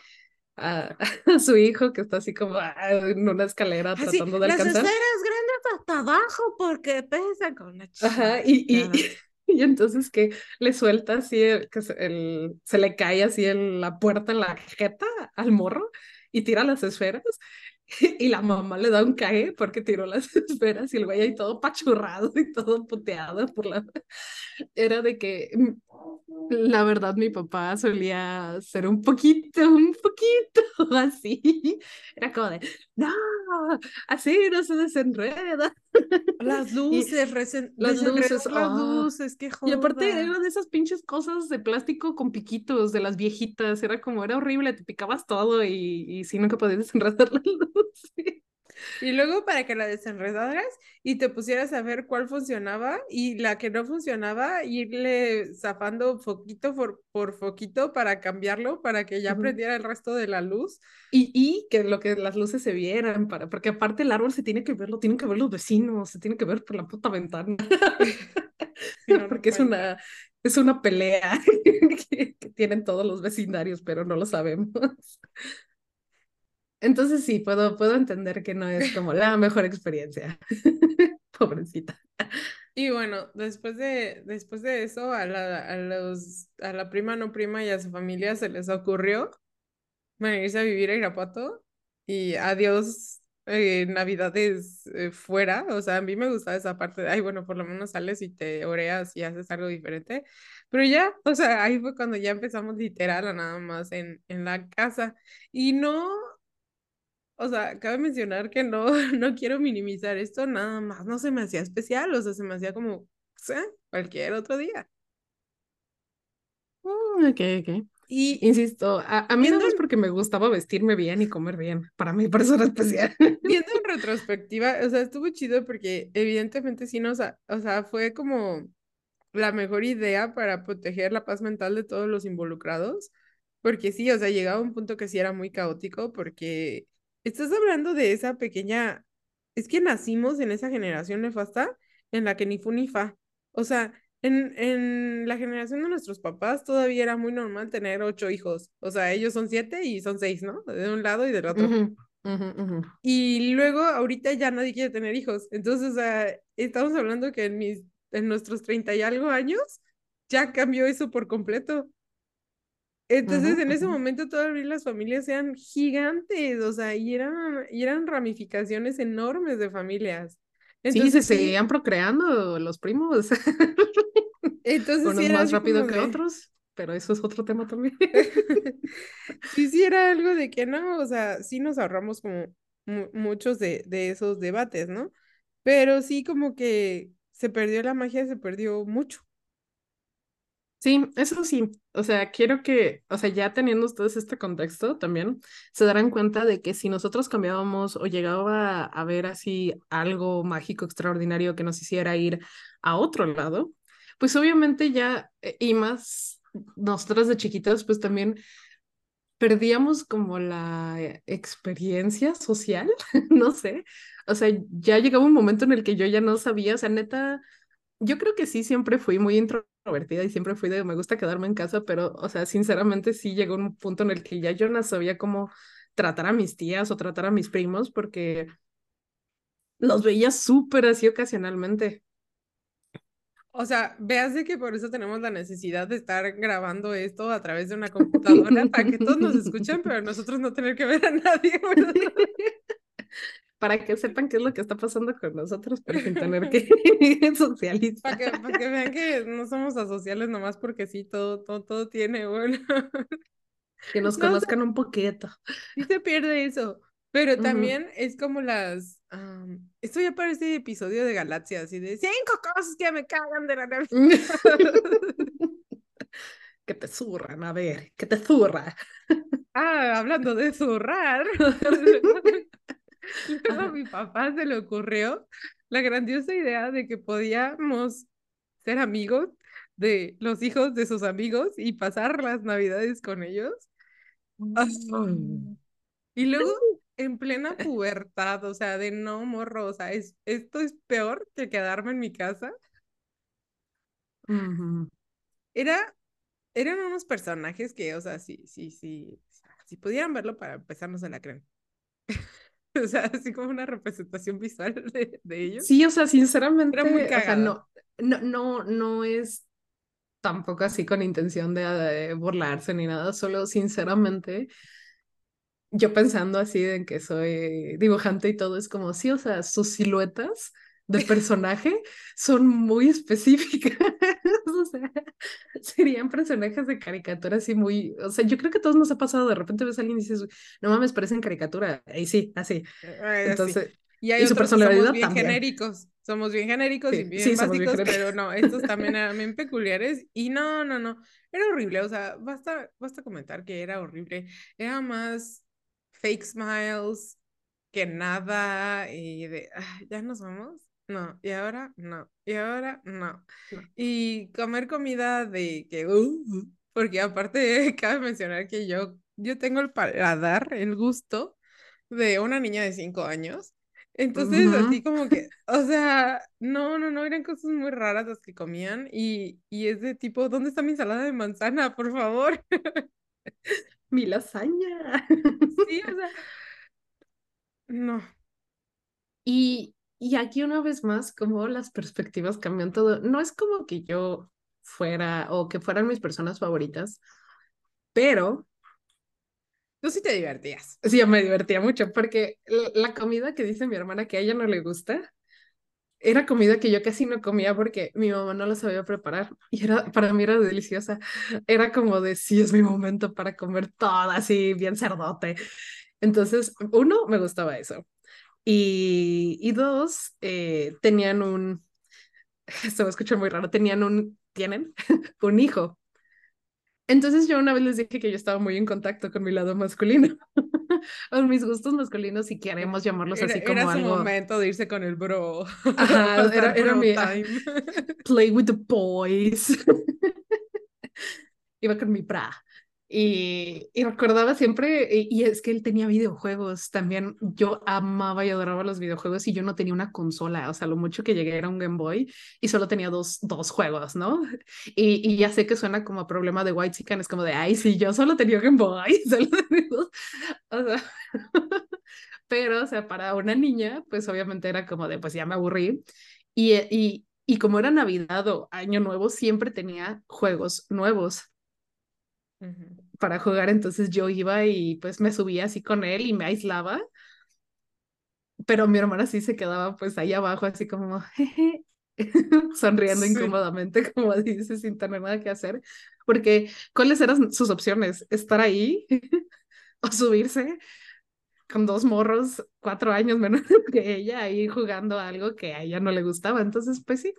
A, su hijo que está así como ah, en una escalera tratando de alcanzar. Las esferas grandes hasta abajo porque pesan con la chica. Ajá, y, y, y, entonces que le suelta así, que se, el, se le cae así en la puerta en la jeta al morro y tira las esferas y la mamá le da un cae porque tiró las esferas y el güey ahí todo pachurrado y todo puteado por la... Era de que, la verdad, mi papá solía ser un poquito, un poquito así. Era como de, no, así no se desenreda. Las luces, recién las luces, las ah. luces, qué joda. Y aparte eran de esas pinches cosas de plástico con piquitos de las viejitas, era como, era horrible, te picabas todo y, y sí, nunca podías desenredar la luz. Y luego para que la desenredaras y te pusieras a ver cuál funcionaba y la que no funcionaba, irle zafando foquito por, por foquito para cambiarlo, para que ya prendiera el resto de la luz. Y, y que lo que las luces se vieran, para, porque aparte el árbol se tiene que ver, lo tienen que ver los vecinos, se tiene que ver por la puta ventana. porque es una, es una pelea que tienen todos los vecindarios, pero no lo sabemos. Entonces sí, puedo, puedo entender que no es como la mejor experiencia. Pobrecita. Y bueno, después de, después de eso, a la, a, los, a la prima no prima y a su familia se les ocurrió irse a vivir a Irapuato y adiós eh, navidades eh, fuera, o sea, a mí me gustaba esa parte de, ay, bueno, por lo menos sales y te oreas y haces algo diferente, pero ya, o sea, ahí fue cuando ya empezamos literal a nada más en, en la casa y no, o sea, cabe mencionar que no, no quiero minimizar esto, nada más no se me hacía especial, o sea, se me hacía como, o sea, cualquier otro día. Mm, ok, ok. Y insisto, a, mí no es porque me gustaba vestirme bien y comer bien. Para mí, por eso era especial. Viendo en retrospectiva, o sea, estuvo chido porque evidentemente sí nos, o sea, fue como la mejor idea para proteger la paz mental de todos los involucrados. Porque sí, o sea, llegaba un punto que sí era muy caótico porque estás hablando de esa pequeña, es que nacimos en esa generación nefasta en la que ni fu ni fa. O sea, en, en la generación de nuestros papás todavía era muy normal tener ocho hijos. O sea, ellos son siete y son seis, ¿no? De un lado y del otro. Y luego ahorita ya nadie quiere tener hijos. Entonces, o sea, estamos hablando que en, mis, en nuestros treinta y algo años ya cambió eso por completo. Entonces, en ese momento todavía las familias eran gigantes, o sea, y eran, y eran ramificaciones enormes de familias. Entonces, sí, se seguían procreando los primos. Entonces, Unos más rápido que otros, pero eso es otro tema también. sí, sí, era algo de que no, o sea, sí nos ahorramos como muchos de, de esos debates, ¿no? Pero sí como que se perdió la magia, se perdió mucho. Sí, eso sí. O sea, quiero que, o sea, ya teniendo ustedes este contexto también, se darán cuenta de que si nosotros cambiábamos o llegaba a ver así algo mágico, extraordinario que nos hiciera ir a otro lado, pues obviamente ya, eh, y más nosotros de chiquitos, pues también perdíamos como la experiencia social, no sé. O sea, ya llegaba un momento en el que yo ya no sabía, o sea, neta, yo creo que sí, siempre fui muy introvertida y siempre fui de me gusta quedarme en casa, pero, o sea, sinceramente sí llegó un punto en el que ya yo no sabía cómo tratar a mis tías o tratar a mis primos porque los veía súper así ocasionalmente. O sea, veas de que por eso tenemos la necesidad de estar grabando esto a través de una computadora para que todos nos escuchen, pero nosotros no tener que ver a nadie para que sepan qué es lo que está pasando con nosotros, pero sin tener que socializar. Para que, vean que no somos asociales nomás porque sí, todo, todo, todo tiene, bueno. Que nos conozcan un poquito. Sí se pierde eso, pero también es como las... esto ya parece episodio de Galaxia, así de cinco cosas que me cagan de la que te zurran, a ver, que te zurra. Ah, hablando de zurrar. Luego a mi papá se le ocurrió la grandiosa idea de que podíamos ser amigos de los hijos de sus amigos y pasar las navidades con ellos. Y luego en plena pubertad, o sea, de no morro, o sea, es, esto es peor que quedarme en mi casa. Era, eran unos personajes que, o sea, sí, sí, sí, si pudieran verlo para empezarnos en la crema. O sea, así como una representación visual de, de ellos. Sí, o sea, sinceramente, Era muy o sea, no, no, no, no es tampoco así con intención de, burlarse ni nada, solo sinceramente, yo pensando así en que soy dibujante y todo, es como, sí, o sea, sus siluetas de personaje son muy específicas. o sea, serían personajes de caricatura así muy. O sea, yo creo que a todos nos ha pasado. De repente ves a alguien y dices, no mames, parecen caricatura. Y sí, así. Entonces. Y hay su personalidad somos bien genéricos. Somos bien genéricos y bien básicos, pero no, estos también eran bien peculiares. Y no, no, no. Era horrible. O sea, basta, basta comentar que era horrible. Era más fake smiles que nada. Y de, ya nos vamos no, y ahora no, y ahora no. Y comer comida de que, uh, porque aparte cabe mencionar que yo, yo tengo el paladar, el gusto de una niña de cinco años. Entonces, así como que, o sea, no, no, no, eran cosas muy raras las que comían y, y es de tipo, ¿dónde está mi ensalada de manzana, por favor? mi lasaña. Sí, o sea, no. Y, y aquí una vez más, como las perspectivas cambian todo. No es como que yo fuera o que fueran mis personas favoritas, pero Tú sí te divertías. Sí, yo me divertía mucho porque la comida que dice mi hermana que a ella no le gusta, era comida que yo casi no comía porque mi mamá no la sabía preparar y era, para mí era deliciosa. Era como de, sí, es mi momento para comer todo así, bien cerdote. Entonces, uno, me gustaba eso. Y, y dos, eh, tenían un, esto me escucha muy raro, tenían un, tienen un hijo. Entonces yo una vez les dije que yo estaba muy en contacto con mi lado masculino, con mis gustos masculinos, si queremos llamarlos así como era algo. Era momento de irse con el bro. Ajá, era, era mi play with the boys. Iba con mi pra. Y, y, recordaba siempre, y, y, es que él tenía videojuegos también. Yo amaba y adoraba los videojuegos y yo no tenía una consola. O sea, lo mucho que llegué era un Game Boy y solo tenía dos, dos juegos, ¿no? Y, y ya sé que suena como problema de White Chicken, es como de, ay, sí, yo solo tenía Game Boy. Solo tenía dos. O sea, pero, o sea, para una niña, pues obviamente era como de, pues ya me aburrí. Y, y, y como era Navidad o Año Nuevo, siempre tenía juegos nuevos para jugar, entonces yo iba y pues me subía así con él y me aislaba, pero mi hermana sí se quedaba pues ahí abajo así como jeje, sonriendo sí. incómodamente, como dice, sin tener nada que hacer, porque ¿cuáles eran sus opciones? ¿Estar ahí o subirse? con dos morros, cuatro años menos que ella, ahí jugando algo que a ella no le gustaba. Entonces, pues sí.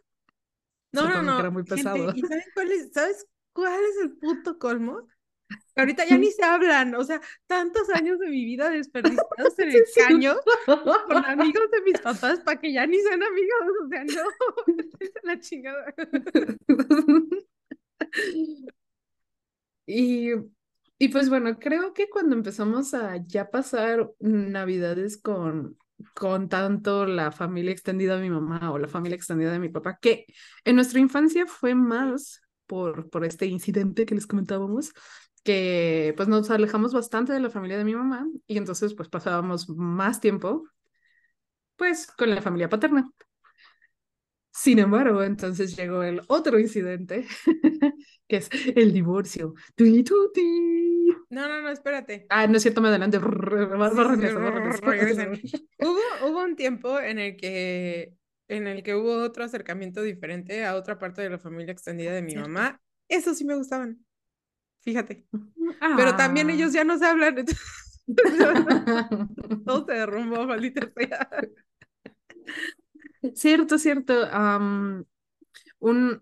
No, no, no. Era muy pesado. Gente, ¿Y saben cuál es, ¿sabes cuál es el puto colmo? Ahorita ya ni se hablan, o sea, tantos años de mi vida desperdiciados en el caño con amigos de mis papás para que ya ni sean amigos, o sea, no, es la chingada. Y, y pues bueno, creo que cuando empezamos a ya pasar navidades con, con tanto la familia extendida de mi mamá o la familia extendida de mi papá, que en nuestra infancia fue más por, por este incidente que les comentábamos, que pues nos alejamos bastante de la familia de mi mamá y entonces pues pasábamos más tiempo pues con la familia paterna. Sin embargo, entonces llegó el otro incidente, que es el divorcio. No, no, no, espérate. Ah, no es cierto, me adelante. hubo, hubo un tiempo en el que en el que hubo otro acercamiento diferente a otra parte de la familia extendida de mi mamá. Eso sí me gustaban. Fíjate. Ah. Pero también ellos ya no se hablan. Todo se derrumbó, maldita sea. Cierto, cierto. Um, un,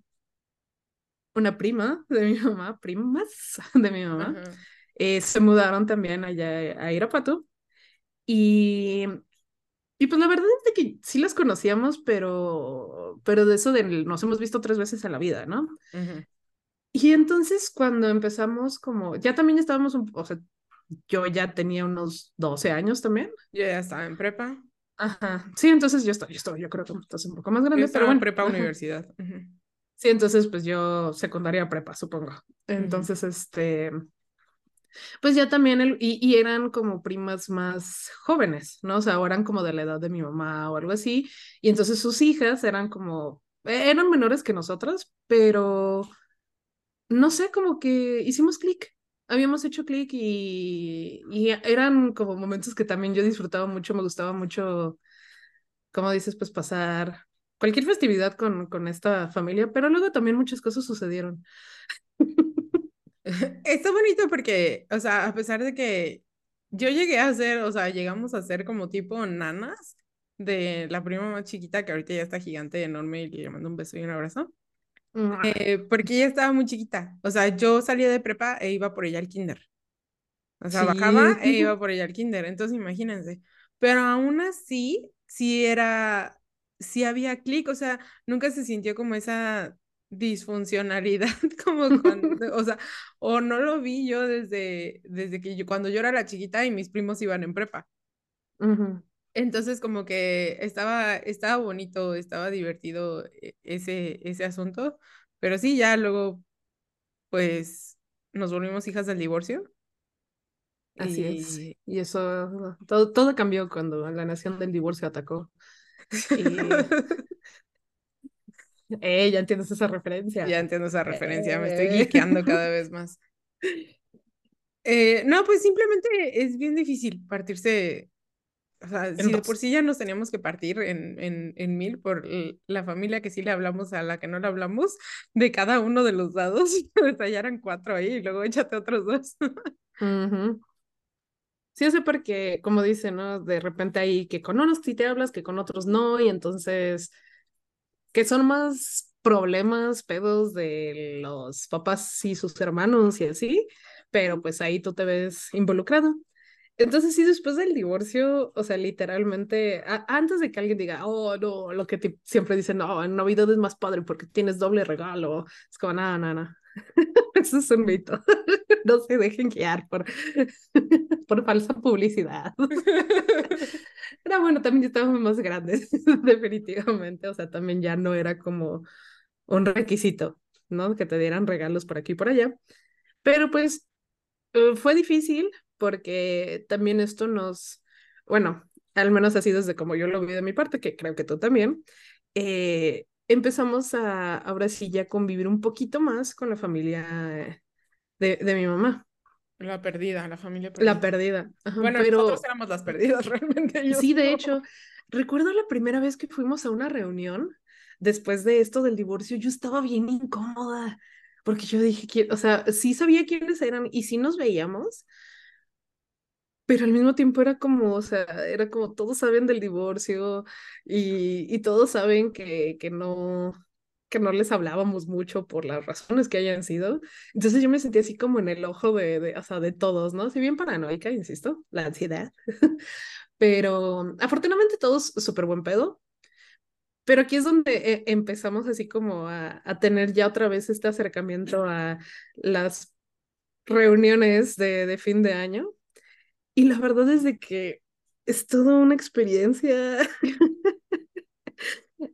una prima de mi mamá, primas de mi mamá, uh -huh. eh, se mudaron también allá a Irapuato. Y, y pues la verdad es de que sí las conocíamos, pero, pero de eso de nos hemos visto tres veces en la vida, ¿no? Uh -huh. Y entonces cuando empezamos como, ya también estábamos, un, o sea, yo ya tenía unos 12 años también. Yo ya estaba en prepa. Ajá, sí, entonces yo estoy, yo estoy, yo creo que estás un poco más grande, yo pero bueno. prepa ajá. universidad. Sí, entonces pues yo secundaria prepa, supongo. Entonces, -huh. este, pues ya también, el, y, y, eran como primas más jóvenes, ¿no? O sea, eran como de la edad de mi mamá o algo así, y entonces sus hijas eran como, eran menores que nosotras, pero no sé, como que hicimos clic, habíamos hecho clic y, y, eran como momentos que también yo disfrutaba mucho, me gustaba mucho, como dices, pues pasar cualquier festividad con, con esta familia, pero luego también muchas cosas sucedieron. Está bonito porque, o sea, a pesar de que yo llegué a ser, o sea, llegamos a ser como tipo nanas de la prima más chiquita, que ahorita ya está gigante, enorme, y le mando un beso y un abrazo. Eh, porque ella estaba muy chiquita. O sea, yo salía de prepa e iba por ella al kinder. O sea, sí. bajaba e iba por ella al kinder. Entonces, imagínense. Pero aún así, sí era, sí había clic. O sea, nunca se sintió como esa disfuncionalidad, como cuando, o sea, o no lo vi yo desde, desde que yo, cuando yo era la chiquita y mis primos iban en prepa. Uh -huh. Entonces como que estaba, estaba bonito, estaba divertido e, ese, ese asunto, pero sí, ya luego pues nos volvimos hijas del divorcio. Así y... es. Y eso, todo, todo cambió cuando la nación del divorcio atacó. Y... eh, ya entiendes esa referencia. Ya entiendo esa referencia, eh... me estoy cliqueando cada vez más. Eh, no, pues simplemente es bien difícil partirse. O sea, si de por sí ya nos teníamos que partir en, en, en, mil por la familia que sí le hablamos a la que no le hablamos, de cada uno de los dados, allá eran cuatro ahí y luego échate otros dos. Sí, o sea, porque, como dice, ¿no? De repente hay que con unos sí te hablas, que con otros no, y entonces, que son más problemas, pedos de los papás y sus hermanos y así, pero pues ahí tú te ves involucrado. Entonces, sí, después del divorcio, o sea, literalmente, antes de que alguien diga, oh, no, lo que siempre dicen, no, en Navidad es más padre porque tienes doble regalo, es como, nada, nada, Eso es un mito. No se dejen guiar por, por falsa publicidad. Pero bueno, también estábamos más grandes, definitivamente. O sea, también ya no era como un requisito, ¿no? Que te dieran regalos por aquí y por allá. Pero pues eh, fue difícil porque también esto nos, bueno, al menos así desde como yo lo vi de mi parte, que creo que tú también, eh, empezamos a ahora sí ya convivir un poquito más con la familia de, de mi mamá. La perdida, la familia perdida. La perdida. bueno, pero... nosotros éramos las perdidas realmente. sí, de hecho, recuerdo la primera vez que fuimos a una reunión después de esto del divorcio, yo estaba bien incómoda, porque yo dije, o sea, sí sabía quiénes eran y sí nos veíamos, pero al mismo tiempo era como, o sea, era como todos saben del divorcio y, y todos saben que, que no que no les hablábamos mucho por las razones que hayan sido. Entonces yo me sentí así como en el ojo de, de o sea, de todos, ¿no? Si bien paranoica, insisto, la ansiedad. Pero afortunadamente todos súper buen pedo. Pero aquí es donde eh, empezamos así como a, a, tener ya otra vez este acercamiento a las reuniones de, de fin de año. Y la verdad es de que es toda una experiencia.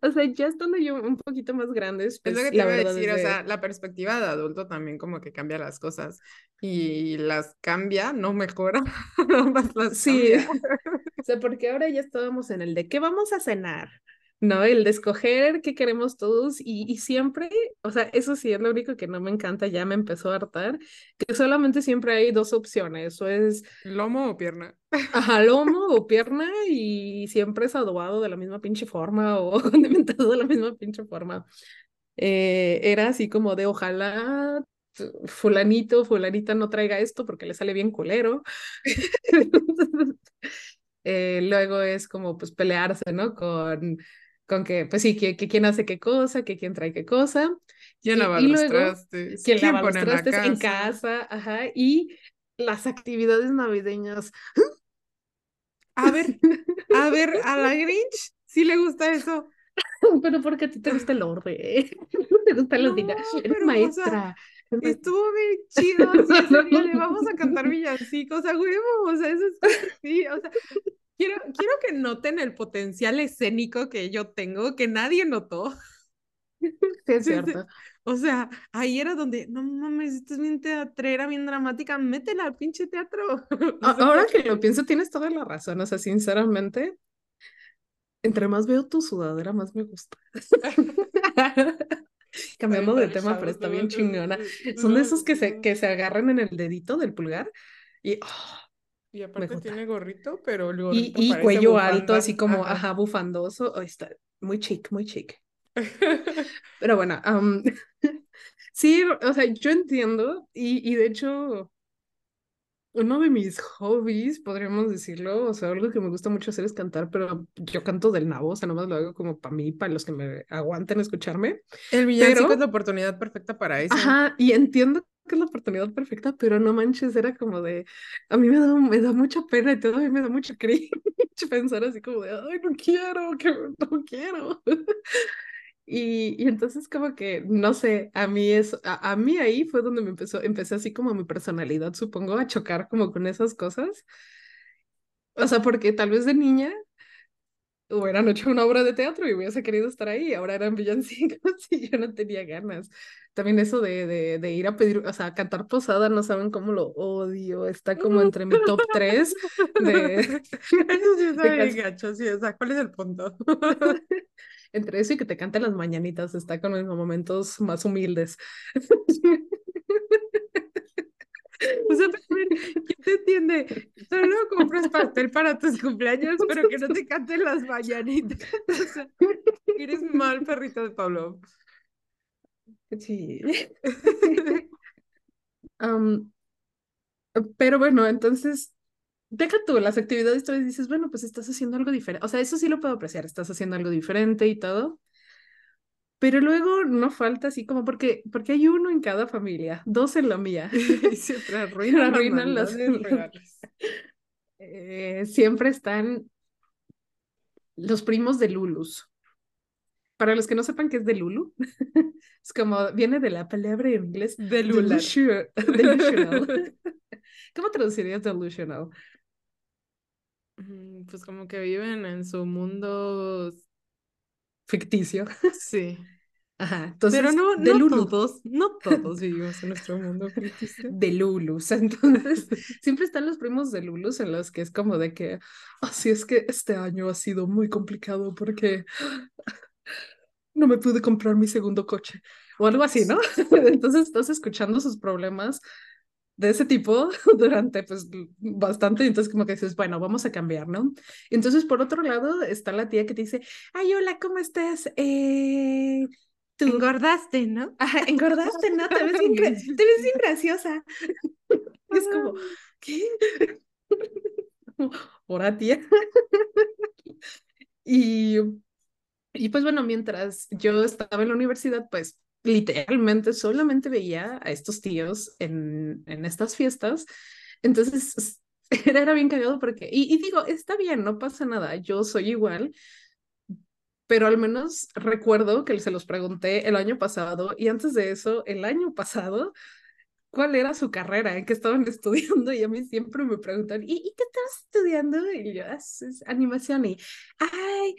o sea, ya estando yo un poquito más grandes, pues, es lo pues, que te iba a decir, o sea, la perspectiva de adulto también como que cambia las cosas y las cambia, no mejora, las sí. o sea, porque ahora ya estábamos en el de qué vamos a cenar. ¿No? El de escoger qué queremos todos y, y, siempre, o sea, eso sí es lo único que no me encanta, ya me empezó a hartar, que solamente siempre hay dos opciones, o es... Lomo o pierna. Ajá, lomo o pierna y siempre es adobado de la misma pinche forma o condimentado de la misma pinche forma. Eh, era así como de ojalá fulanito, fulanita no traiga esto porque le sale bien culero. eh, luego es como pues pelearse, ¿no? Con con que, pues sí, que, que quién hace qué cosa, que quién trae qué cosa. ¿Quién lava los trastes? ¿Quién, lava los trastes en casa? Ajá, y las actividades navideñas. A ver, a ver, a la Grinch sí le gusta eso. Pero porque a ti te gusta el orden, te gustan los días, eres maestra. estuvo bien chido, sí, vamos a cantar villancicos a huevo, o sea, eso es sí, o sea, Quiero, quiero que noten el potencial escénico que yo tengo, que nadie notó. Sí, es cierto. O sea, ahí era donde, no mames, esto es bien teatrera, bien dramática, métela al pinche teatro. Ahora que lo pienso, tienes toda la razón. O sea, sinceramente, entre más veo tu sudadera, más me gusta. Cambiando de tema, pero está bien chingona. Son de esos que se, que se agarran en el dedito del pulgar y oh, y aparte tiene gorrito, pero el gorrito Y, y cuello alto, así como, ajá, bufandoso. está muy chic, muy chic. pero bueno, sí, o sea, yo entiendo y, y de hecho, uno de mis hobbies, podríamos decirlo, o sea, algo que me gusta mucho hacer es cantar, pero yo canto del nabo, o sea, nomás lo hago como para mí, para los que me aguanten escucharme. El villancico es la oportunidad perfecta para eso. Ajá, y entiendo que es la oportunidad perfecta, pero no manches, era como de, a mí me da, me da mucha pena y todavía me da mucho cringe pensar así como de, ay, no quiero, que no quiero. Y, y, entonces como que, no sé, a mí es, a, a, mí ahí fue donde me empezó, empecé así como mi personalidad, supongo, a chocar como con esas cosas. O sea, porque tal vez de niña hubieran hecho una obra de teatro y hubiese querido estar ahí, ahora eran villancicos y yo no tenía ganas. También eso de, de, de, ir a pedir, o sea, cantar posada, no saben cómo lo odio, está como entre mi top 3 de... Eso sí gacho, sí, o sea, ¿cuál es el punto? entre eso y que te canten las mañanitas, está con los momentos más humildes. O sea, de, solo compras pastel para tus cumpleaños, pero que no te canten las mañanitas. O sea, eres mal perrito de Pablo. Sí. pero bueno, entonces, deja tú las actividades, tú dices, bueno, pues estás haciendo algo diferente. O sea, eso sí lo puedo apreciar, estás haciendo algo diferente y todo. Pero luego no falta así como porque, porque hay uno en cada familia, dos en la mía. y siempre arruinan, las eh, siempre están los primos de Lulus. Para los que no sepan qué es de Lulu, es como viene de la palabra en inglés delusional. ¿Cómo traducirías delusional? Mm, pues como que viven en su mundo ficticio. Sí. Ajá, entonces, Pero no, de no todos, no todos vivimos en nuestro mundo ficticio. De Lulus, entonces siempre están los primos de Lulus en los que es como de que, así es que este año ha sido muy complicado porque no me pude comprar mi segundo coche o algo así, ¿no? Entonces estás escuchando sus problemas de ese tipo durante pues bastante, entonces como que dices, bueno, vamos a cambiar, ¿no? Entonces por otro lado está la tía que te dice, ay, hola, ¿cómo estás? Eh, tú engordaste, ¿no? Ajá, engordaste, ¿no? Te ves bien, te ves bien graciosa. Y es como, ¿qué? Tía. Y, y pues bueno, mientras yo estaba en la universidad, pues literalmente solamente veía a estos tíos en, en estas fiestas. Entonces era, bien cagado porque, y, y, digo, está bien, no pasa nada, yo soy igual, pero al menos recuerdo que se los pregunté el año pasado y antes de eso, el año pasado, cuál era su carrera, en qué estaban estudiando y a mí siempre me preguntan, ¿y, ¿y qué estás estudiando? Y yo, ah, es, animación y, ay,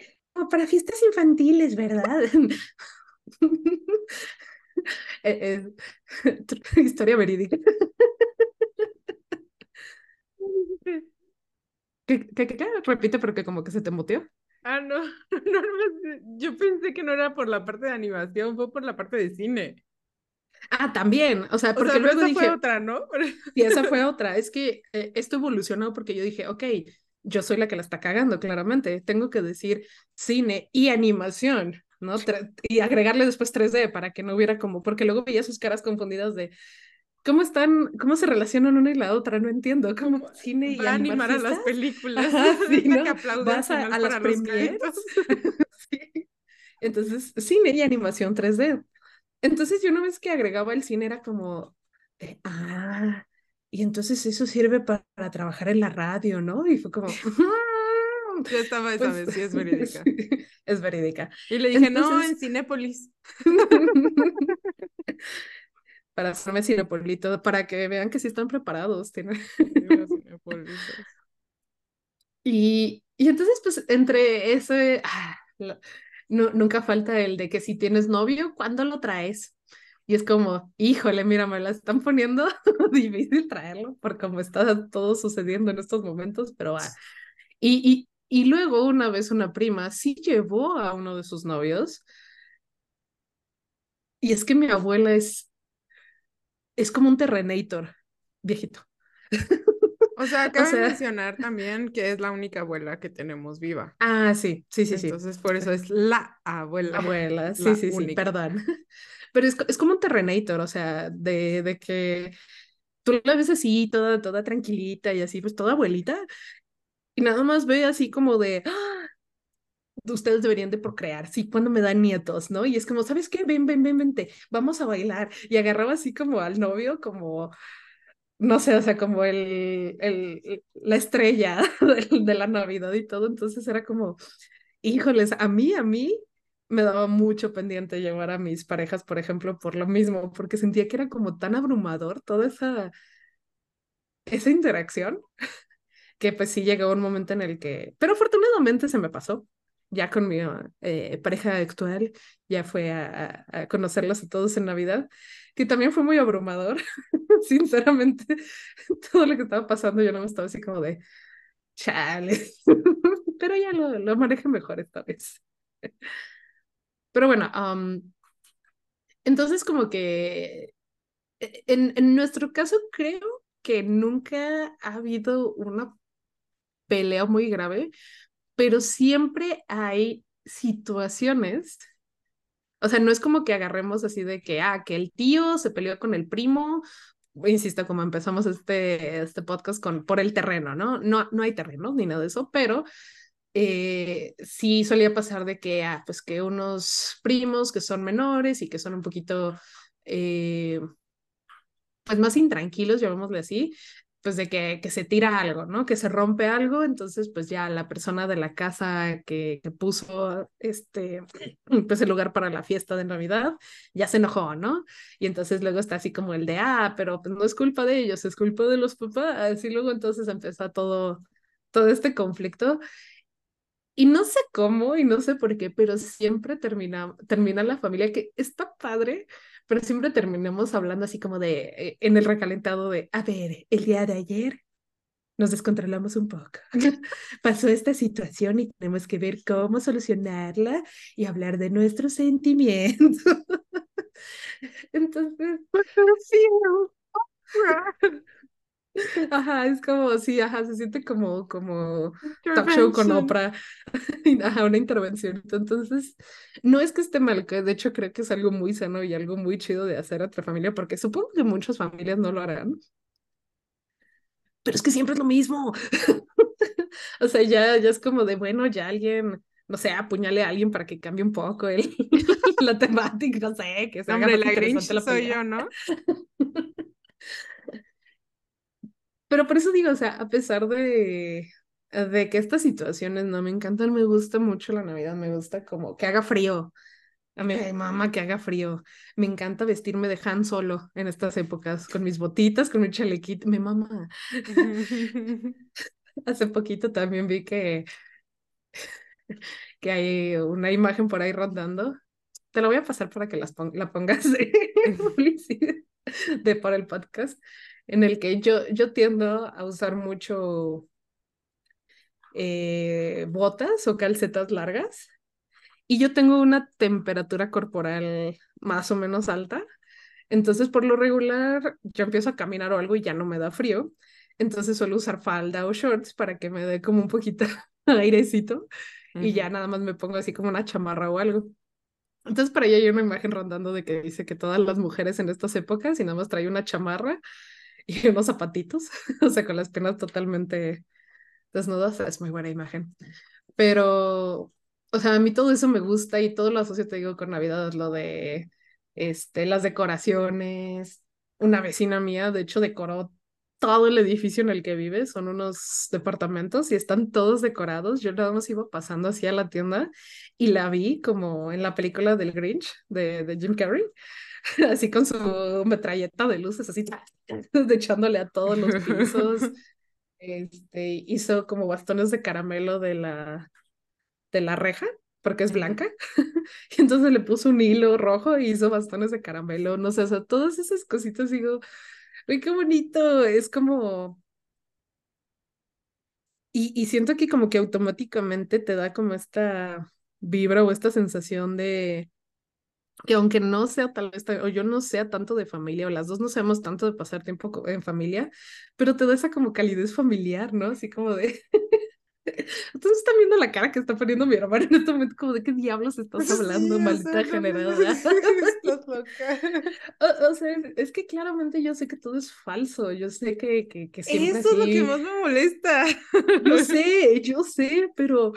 para fiestas infantiles, ¿verdad? Eh, historia verídica. ¿Qué, qué, qué, Repite porque como que se te moteó. Ah, no, no, no, yo pensé que no era por la parte de animación, fue por la parte de cine. Ah, también, o sea, porque luego esa dije, fue otra, ¿no? Y esa fue otra, es que eh, esto evolucionó porque yo dije, ok, yo soy la que la está cagando, claramente, tengo que decir cine y animación, ¿no? y agregarle después 3D para que no hubiera como, porque luego veía sus caras confundidas de, ¿Cómo están, cómo se relacionan una y la otra? No entiendo. ¿Cómo cine y Va animar a las películas. sí, ¿no? Vas a, a las premieres. sí. Entonces, cine y animación 3D. Entonces, yo una vez que agregaba el cine era como, ah, y entonces eso sirve para, para, trabajar en la radio, ¿no? Y fue como, ya estaba esa pues, vez, sí, es verídica. Sí, es verídica. Y le dije, entonces... no, en Cinépolis para hacerme cinepolito, para que vean que sí están preparados. Tienen... y, y entonces, pues, entre ese, ah, no, nunca falta el de que si tienes novio, ¿cuándo lo traes? Y es como, híjole, mira, me la están poniendo difícil traerlo por cómo está todo sucediendo en estos momentos, pero va. Y, y, y luego una vez una prima sí llevó a uno de sus novios. Y es que mi abuela es es como un Terrenator viejito. O sea, cabe mencionar también que es la única abuela que tenemos viva. Ah, sí, sí, sí, sí. Entonces, por eso es la abuela. Abuela, sí, sí, sí, perdón. Pero es, es, como un Terrenator, o sea, de, de que tú la ves así, toda, toda tranquilita y así, pues toda abuelita, y nada más ve así como de, ¡Ah! ustedes deberían de procrear, sí, cuando me dan nietos, ¿no? Y es como, ¿sabes qué? Ven, ven, ven, vente, vamos a bailar. Y agarraba así como al novio, como, no sé, o sea, como el, el, la estrella de, de la Navidad y todo. Entonces era como, híjoles, a mí, a mí me daba mucho pendiente llevar a mis parejas, por ejemplo, por lo mismo, porque sentía que era como tan abrumador toda esa, esa interacción, que pues sí llegó un momento en el que, pero afortunadamente se me pasó, ya con mi eh, pareja actual, ya fue a, a, conocerlos a todos en Navidad, que también fue muy abrumador, sinceramente, todo lo que estaba pasando, yo no me estaba así como de, chale, pero ya lo, lo manejé mejor esta vez. Pero bueno, um, entonces como que e, en, en nuestro caso creo que nunca ha habido una pelea muy grave, pero siempre hay situaciones. O sea, no es como que agarremos así de que, ah, que el tío se peleó con el primo, insisto, como empezamos este, este podcast con, por el terreno, ¿no? No, no hay terreno ni nada de eso, pero eh, sí solía pasar de que, ah, pues que unos primos que son menores y que son un poquito, eh, pues más intranquilos, llamémosle así, pues de que, que se tira algo, ¿no? Que se rompe algo, entonces pues ya la persona de la casa que, puso este, pues el lugar para la fiesta de Navidad, ya se enojó, ¿no? Y entonces luego está así como el de, ah, pero pues no es culpa de ellos, es culpa de los papás, y luego entonces empieza todo, todo este conflicto. Y no sé cómo y no sé por qué, pero siempre termina, termina la familia que está padre, pero siempre terminamos hablando así como de, eh, en el recalentado de, a ver, el día de ayer nos descontrolamos un poco. Pasó esta situación y tenemos que ver cómo solucionarla y hablar de nuestros sentimientos. Entonces, Ajá, es como, sí, ajá, se siente como, como talk show con Oprah, ajá, una intervención. Entonces, no es que esté mal, que de hecho creo que es algo muy sano y algo muy chido de hacer a otra familia, porque supongo que muchas familias no lo harán. Pero es que siempre es lo mismo. o sea, ya, ya es como de, bueno, ya alguien, no sé, apuñale a alguien para que cambie un poco el, la temática, no sé, que se Hombre, la Grinch soy yo, ¿no? Pero por eso digo, o sea, a pesar de, de que estas situaciones no me encantan, me gusta mucho la Navidad, me gusta como que haga frío. A mi mamá que haga frío. Me encanta vestirme de Han Solo en estas épocas, con mis botitas, con mi chalequito. Mi mamá. Hace poquito también vi que, que hay una imagen por ahí rondando. Te la voy a pasar para que las la pongas de publicidad de para el podcast en el que yo, yo tiendo a usar mucho eh, botas o calcetas largas y yo tengo una temperatura corporal más o menos alta. Entonces, por lo regular, yo empiezo a caminar o algo y ya no me da frío. Entonces suelo usar falda o shorts para que me dé como un poquito airecito y ya nada más me pongo así como una chamarra o algo. Entonces, para ella hay una imagen rondando de que dice que todas las mujeres en estas épocas y nada más trae una chamarra y unos zapatitos, o sea, con las piernas totalmente desnudas, es muy buena imagen. Pero, o sea, a mí todo eso me gusta y todo lo asocio, te digo, con Navidad, lo de este, las decoraciones. Una vecina mía, de hecho, decoró todo el edificio en el que vive, son unos departamentos y están todos decorados. Yo nada más iba pasando así a la tienda y la vi como en la película del Grinch de, de Jim Carrey. así con su metralleta de luces, así echándole a todos los pisos. Este, hizo como bastones de caramelo de la, de la reja, porque es blanca. y entonces le puso un hilo rojo y hizo bastones de caramelo, no sé, o sea, todas esas cositas, digo, uy, qué bonito, es como... Y, y siento que como que automáticamente te da como esta vibra o esta sensación de, que aunque no sea tal vez, o yo no sea tanto de familia, o las dos no seamos tanto de pasar tiempo en familia, pero te da esa como calidez familiar, ¿no? Así como de... Entonces están viendo la cara que está poniendo mi hermano en este momento, como de qué diablos estás hablando, maldita generada. Estás loca. o, sea, es que claramente yo sé que todo es falso, yo sé que, que, que siempre Eso es lo que más me molesta. Yo sé, yo sé, pero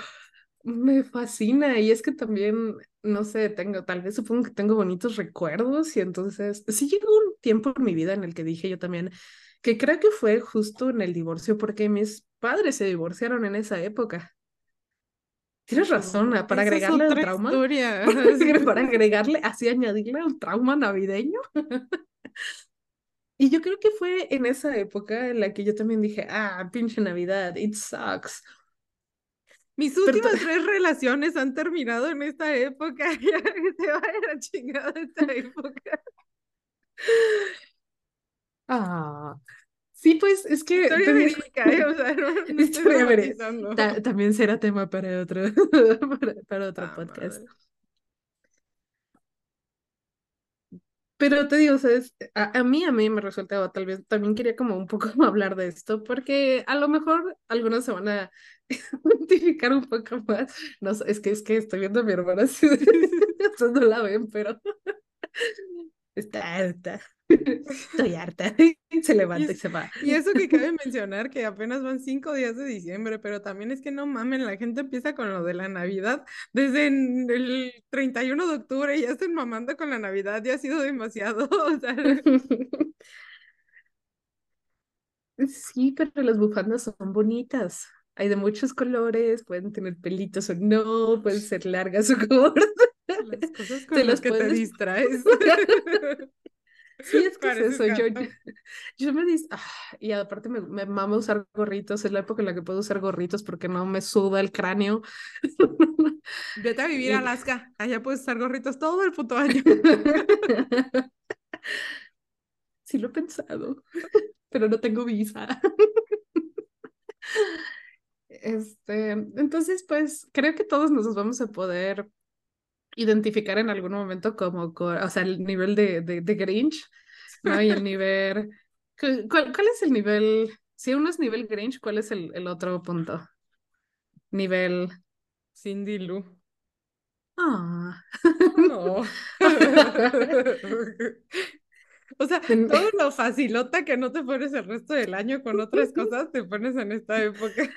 me fascina y es que también, no sé, tengo, tal vez supongo que tengo bonitos recuerdos y entonces sí llegó un tiempo en mi vida en el que dije yo también que creo que fue justo en el divorcio porque mis padres se divorciaron en esa época. Tienes razón, para agregarle al trauma. para agregarle, así añadirle un trauma navideño. y yo creo que fue en esa época en la que yo también dije, ah, pinche Navidad, it sucks. Mis últimas tres relaciones han terminado en esta época. Ya se va a la chingada esta época. Ah. Sí, pues es que. Historia verídica, ¿eh? o sea, no, Historia también será tema para otro, para, otro ah, podcast. Pero te digo, ¿sabes? A, mí, a mí me resultaba, tal vez también quería como un poco hablar de esto, porque a lo mejor algunos se van a identificar un poco más. No es que es que estoy viendo a mi hermana, así, no la ven, pero está harta. Estoy harta. Se levanta y, se va. Y eso que cabe mencionar que apenas van cinco días de diciembre, pero también es que no mamen, la gente empieza con lo de la Navidad desde el 31 de octubre y ya están mamando con la Navidad, ya ha sido demasiado. Sí, pero las bufandas son bonitas. Hay de muchos colores, pueden tener pelitos o no, pueden ser largas o cortas. Las cosas con las que te distraes. Sí, es que es eso. Yo, yo, me dis... Ah, y aparte me, me mama usar gorritos. Es la época en la que puedo usar gorritos porque no me suda el cráneo. Vete a vivir a Alaska. Allá puedes usar gorritos todo el puto año. Sí lo he pensado, pero no tengo visa. Este, entonces, pues creo que todos nos vamos a poder identificar en algún momento como, o sea, el nivel de, de, de Grinch, ¿no? Y el nivel, ¿cuál, ¿cuál, es el nivel? Si uno es nivel Grinch, ¿cuál es el, el otro punto? Nivel... Cindy Lou. Ah. Oh. O sea, todo lo facilota que no te pones el resto del año con otras cosas, te pones en esta época.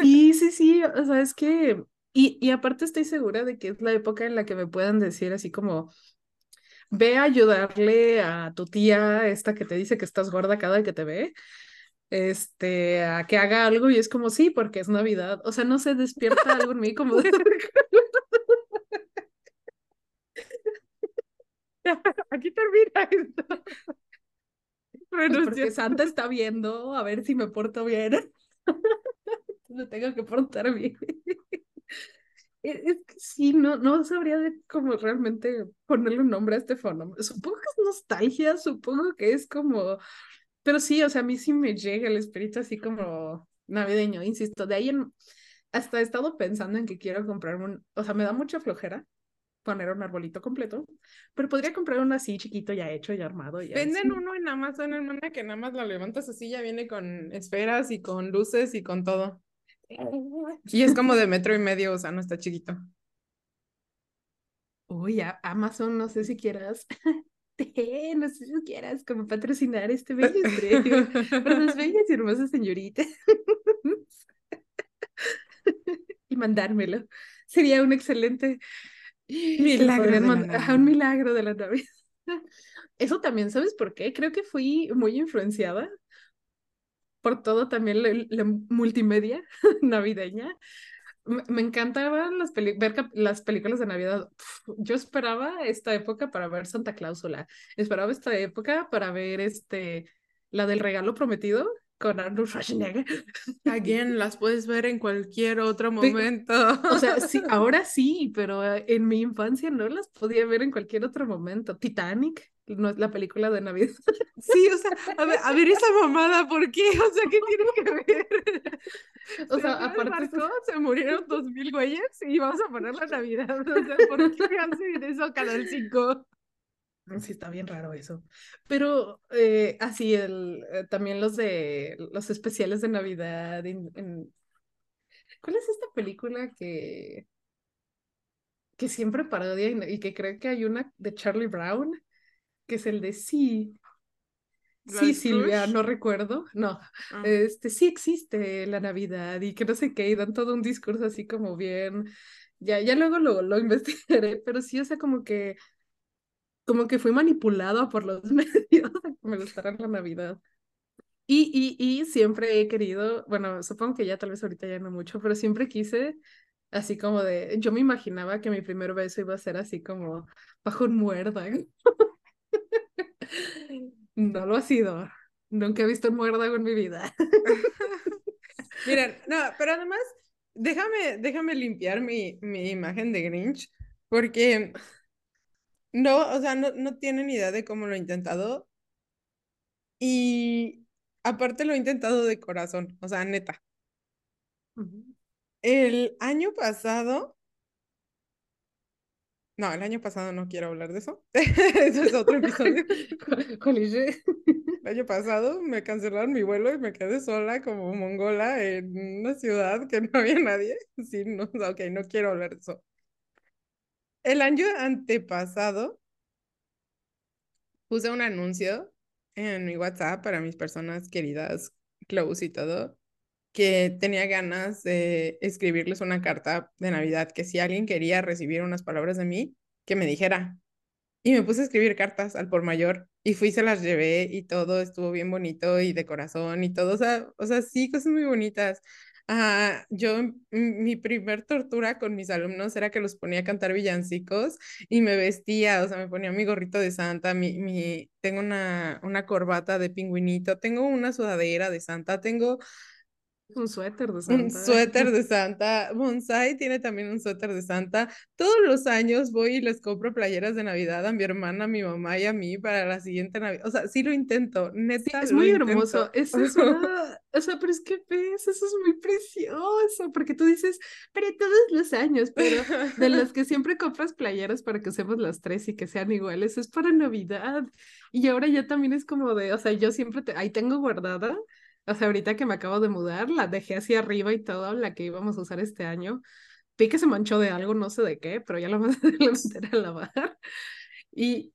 Sí, sí, sí. O sea, es que y, y aparte estoy segura de que es la época en la que me puedan decir así como, ve a ayudarle a tu tía, esta que te dice que estás gorda cada que te ve, este, a que haga algo y es como, sí, porque es Navidad. O sea, no se despierta algo en mí como de... Aquí termina esto. Bueno, pues porque Santa está viendo a ver si me porto bien. me tengo que portar bien. Es que sí, no, no sabría de cómo realmente ponerle un nombre a este fenómeno. Supongo que es nostalgia, supongo que es como, pero sí, o sea, a mí sí me llega el espíritu así como navideño, insisto, de ahí en... hasta he estado pensando en que quiero comprarme un, o sea, me da mucha flojera poner un arbolito completo, pero podría comprar uno así chiquito ya hecho, ya armado. Ya Venden uno en Amazon, hermana, que nada más lo levantas así, ya viene con esferas y con luces y con todo. Y es como de metro y medio, o sea, no está chiquito. Uy, Amazon, no sé si quieras. no sé si quieras como patrocinar este bello estreno para las bellas y hermosas señoritas. y mandármelo. Sería un excelente milagro. De un milagro de la Navidad. Eso también, ¿sabes por qué? Creo que fui muy influenciada por todo también la, multimedia navideña. Me, encantaban las ver las películas de Navidad. yo esperaba esta época para ver Santa Cláusula. Esperaba esta época para ver este, la del regalo prometido con Arnold Schwarzenegger. Again, las puedes ver en cualquier otro momento. O sea, sí, ahora sí, pero en mi infancia no las podía ver en cualquier otro momento. Titanic no es la película de Navidad. Sí, o sea, a ver, a ver esa mamada, ¿por qué? O sea, ¿qué tiene que ver? O sea, aparte se murieron dos mil güeyes y vamos a poner la Navidad. O sea, ¿por qué hacen eso Canal 5? Sí, está bien raro eso. Pero eh, así, el, eh, también los de los especiales de Navidad. En, ¿Cuál es esta película que, que siempre parodia y, y que creo que hay una de Charlie Brown? Que es el de sí. Sí, Silvia, no recuerdo. No, ah. este sí existe la Navidad y que no sé qué, y dan todo un discurso así como bien. Ya, ya luego lo, lo investigaré, pero sí, o sea, como que como que fui manipulado por los medios a que me gustara la Navidad. Y, y, y siempre he querido, bueno, supongo que ya tal vez ahorita ya no mucho, pero siempre quise, así como de, yo me imaginaba que mi primer beso iba a ser así como bajo un muérdago. No lo ha sido. Nunca he visto un muérdago en mi vida. Miren, no, pero además, déjame, déjame limpiar mi, mi imagen de Grinch, porque no, o sea, no, no tienen idea de cómo lo he intentado. Y aparte lo he intentado de corazón, o sea, neta. El año pasado No, el año pasado no quiero hablar de eso. eso es otro episodio. el año pasado me cancelaron mi vuelo y me quedé sola como mongola en una ciudad que no había nadie. Sí, no, ok, no quiero hablar de eso. El año antepasado puse un anuncio en mi WhatsApp para mis personas queridas, close y todo, que tenía ganas de escribirles una carta de Navidad, que si alguien quería recibir unas palabras de mí, que me dijera. Y me puse a escribir cartas al por mayor y fui, se las llevé y todo estuvo bien bonito y de corazón y todo, o sea, o sea, sí, cosas muy bonitas. Ah, yo, mi primer tortura con mis alumnos era que los ponía a cantar villancicos y me vestía, o sea, me ponía mi gorrito de Santa, mi, mi, tengo una, una corbata de pingüinito, tengo una sudadera de Santa, tengo un suéter de Santa. Un suéter de Santa. Bonsai tiene también un suéter de Santa. Todos los años voy y les compro playeras de Navidad a mi hermana, a mi mamá y a mí para la siguiente Navidad. O sea, sí lo intento, neta. es muy hermoso. Eso es una... O sea, pero es que ves, eso es muy precioso, porque tú dices, pero todos los años, pero de las que siempre compras playeras para que usemos las tres y que sean iguales, es para Navidad. Y ahora ya también es como de, o sea, yo siempre te... ahí tengo guardada o sea, ahorita que me acabo de mudar, la dejé hacia arriba y todo, la que íbamos a usar este año. Vi que se manchó de algo, no sé de qué, pero ya la, meteré a lavar. Y,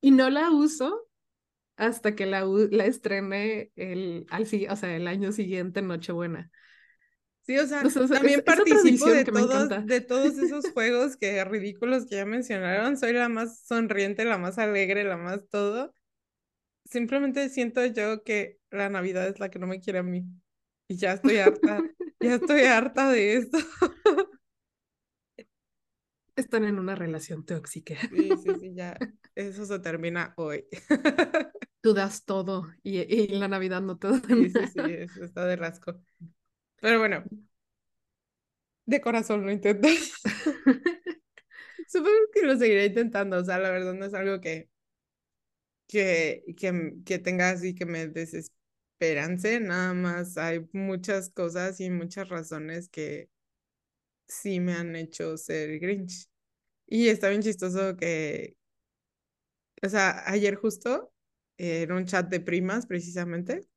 y no la uso hasta que la, la estrené el, al, o sea, el año siguiente, Nochebuena. Sí, o sea, también participo de todos, de todos esos juegos que ridículos que ya mencionaron. Soy la más sonriente, la más alegre, la más todo simplemente siento yo que la Navidad es la que no me quiere a mí. Y ya estoy harta, ya estoy harta de esto. Están en una relación tóxica. Sí, sí, sí, ya. Eso se termina hoy. Tú das todo y, y la Navidad no te da Sí, sí, sí, eso está de rasco. Pero bueno, de corazón lo intento. Supongo que lo seguiré intentando, o sea, la verdad no es algo que que, que, que tenga así que me desesperance, nada más hay muchas cosas y muchas razones que sí me han hecho ser Grinch. Y está bien chistoso que, o sea, ayer justo, en un chat de primas precisamente,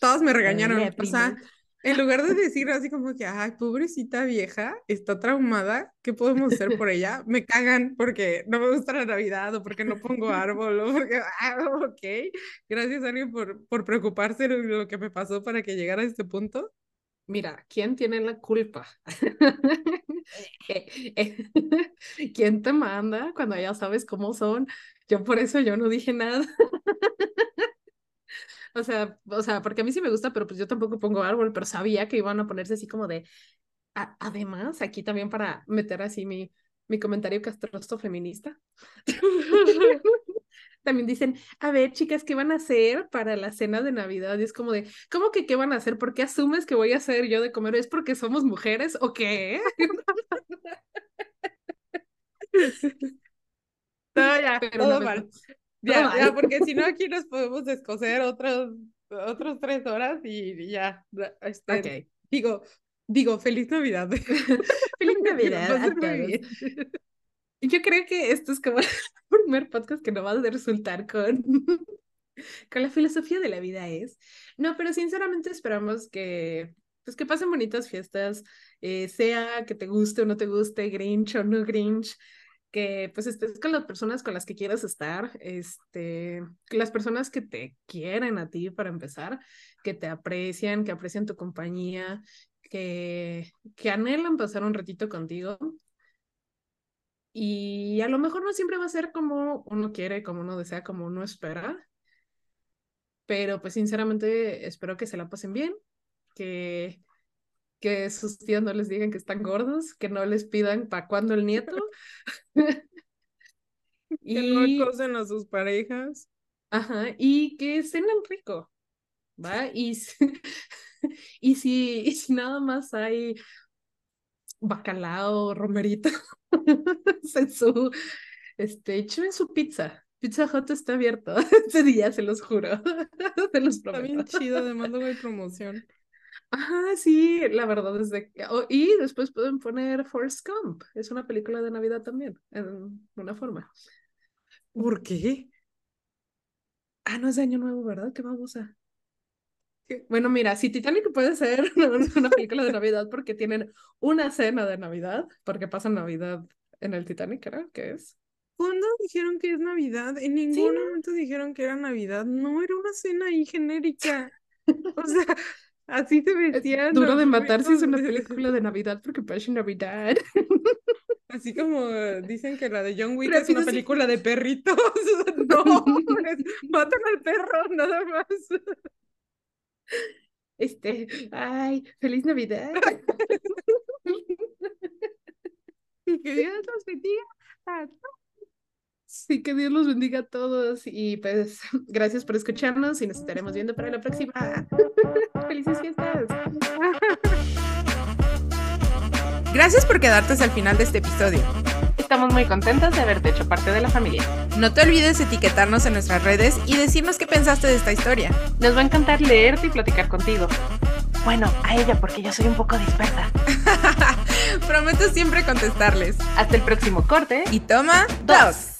todos me regañaron, o sea, en lugar de decir así como que, ay, pobrecita vieja, está traumada, ¿qué podemos hacer por ella? Me cagan porque no me gusta la Navidad o porque no pongo árbol o porque, ah, ok, gracias a alguien por, por preocuparse de lo que me pasó para que llegara a este punto. Mira, ¿quién tiene la culpa? Eh, eh, ¿Quién te manda cuando ya sabes cómo son? Yo por eso yo no dije nada. O sea, o sea, porque a mí sí me gusta, pero pues yo tampoco pongo árbol, pero sabía que iban a ponerse así como de. además, aquí también para meter así mi, mi comentario castroso feminista. también dicen, a ver, chicas, ¿qué van a hacer para la cena de Navidad? Y es como de, ¿cómo que qué van a hacer? ¿Por qué asumes que voy a hacer yo de comer? ¿Es porque somos mujeres o qué? no, ya, todo mal. Ya, ya, porque si no aquí nos podemos descoser otros, otros tres horas y ya. Este, Digo, digo, feliz Navidad. feliz Navidad. Yo creo que esto es como el primer podcast que no va a resultar con, con la filosofía de la vida es. No, pero sinceramente esperamos que, pues que pasen bonitas fiestas, eh, sea que te guste o no te guste, Grinch o no Grinch que pues estés con las personas con las que quieras estar, este, las personas que te quieren a ti para empezar, que te aprecian, que aprecian tu compañía, que, que anhelan pasar un ratito contigo. Y a lo mejor no siempre va a ser como uno quiere, como uno desea, como uno espera. Pero pues sinceramente espero que se la pasen bien, que, que sus tíos no les digan que están gordos, que no les pidan para cuándo el nieto. que no acosen a sus parejas. Ajá, y que cenen rico, ¿va? Y, y, si, y si nada más hay bacalao, romerito, en su, este, en su pizza. Pizza Hut está abierto este día, se los juro. se los prometo. Está bien chido, además luego hay promoción. Ajá, sí, la verdad es de que... oh, y después pueden poner Forrest Gump. Es una película de Navidad también, en una forma. ¿Por qué? Ah, no es de Año Nuevo, ¿verdad? Qué babosa. Bueno, mira, si Titanic puede ser una película de Navidad porque tienen una cena de Navidad, porque pasa Navidad en el Titanic, ¿verdad? ¿Qué es? ¿Cuándo dijeron que es Navidad? En ningún momento dijeron que era Navidad. No, era una cena ahí genérica. O sea, así se vestían. Duro de matar si es una película de Navidad porque pasa Navidad. Así como dicen que la de John Wick es una película de perritos. No, matan al perro, nada más. Este, ay, feliz Navidad. y que Dios los bendiga a todos. Sí, que Dios los bendiga a todos. Y pues, gracias por escucharnos y nos estaremos viendo para la próxima. ¡Felices fiestas! Gracias por quedarte hasta el final de este episodio. Estamos muy contentos de haberte hecho parte de la familia. No te olvides etiquetarnos en nuestras redes y decirnos qué pensaste de esta historia. Nos va a encantar leerte y platicar contigo. Bueno, a ella porque yo soy un poco dispersa. Prometo siempre contestarles. Hasta el próximo corte. Y toma dos.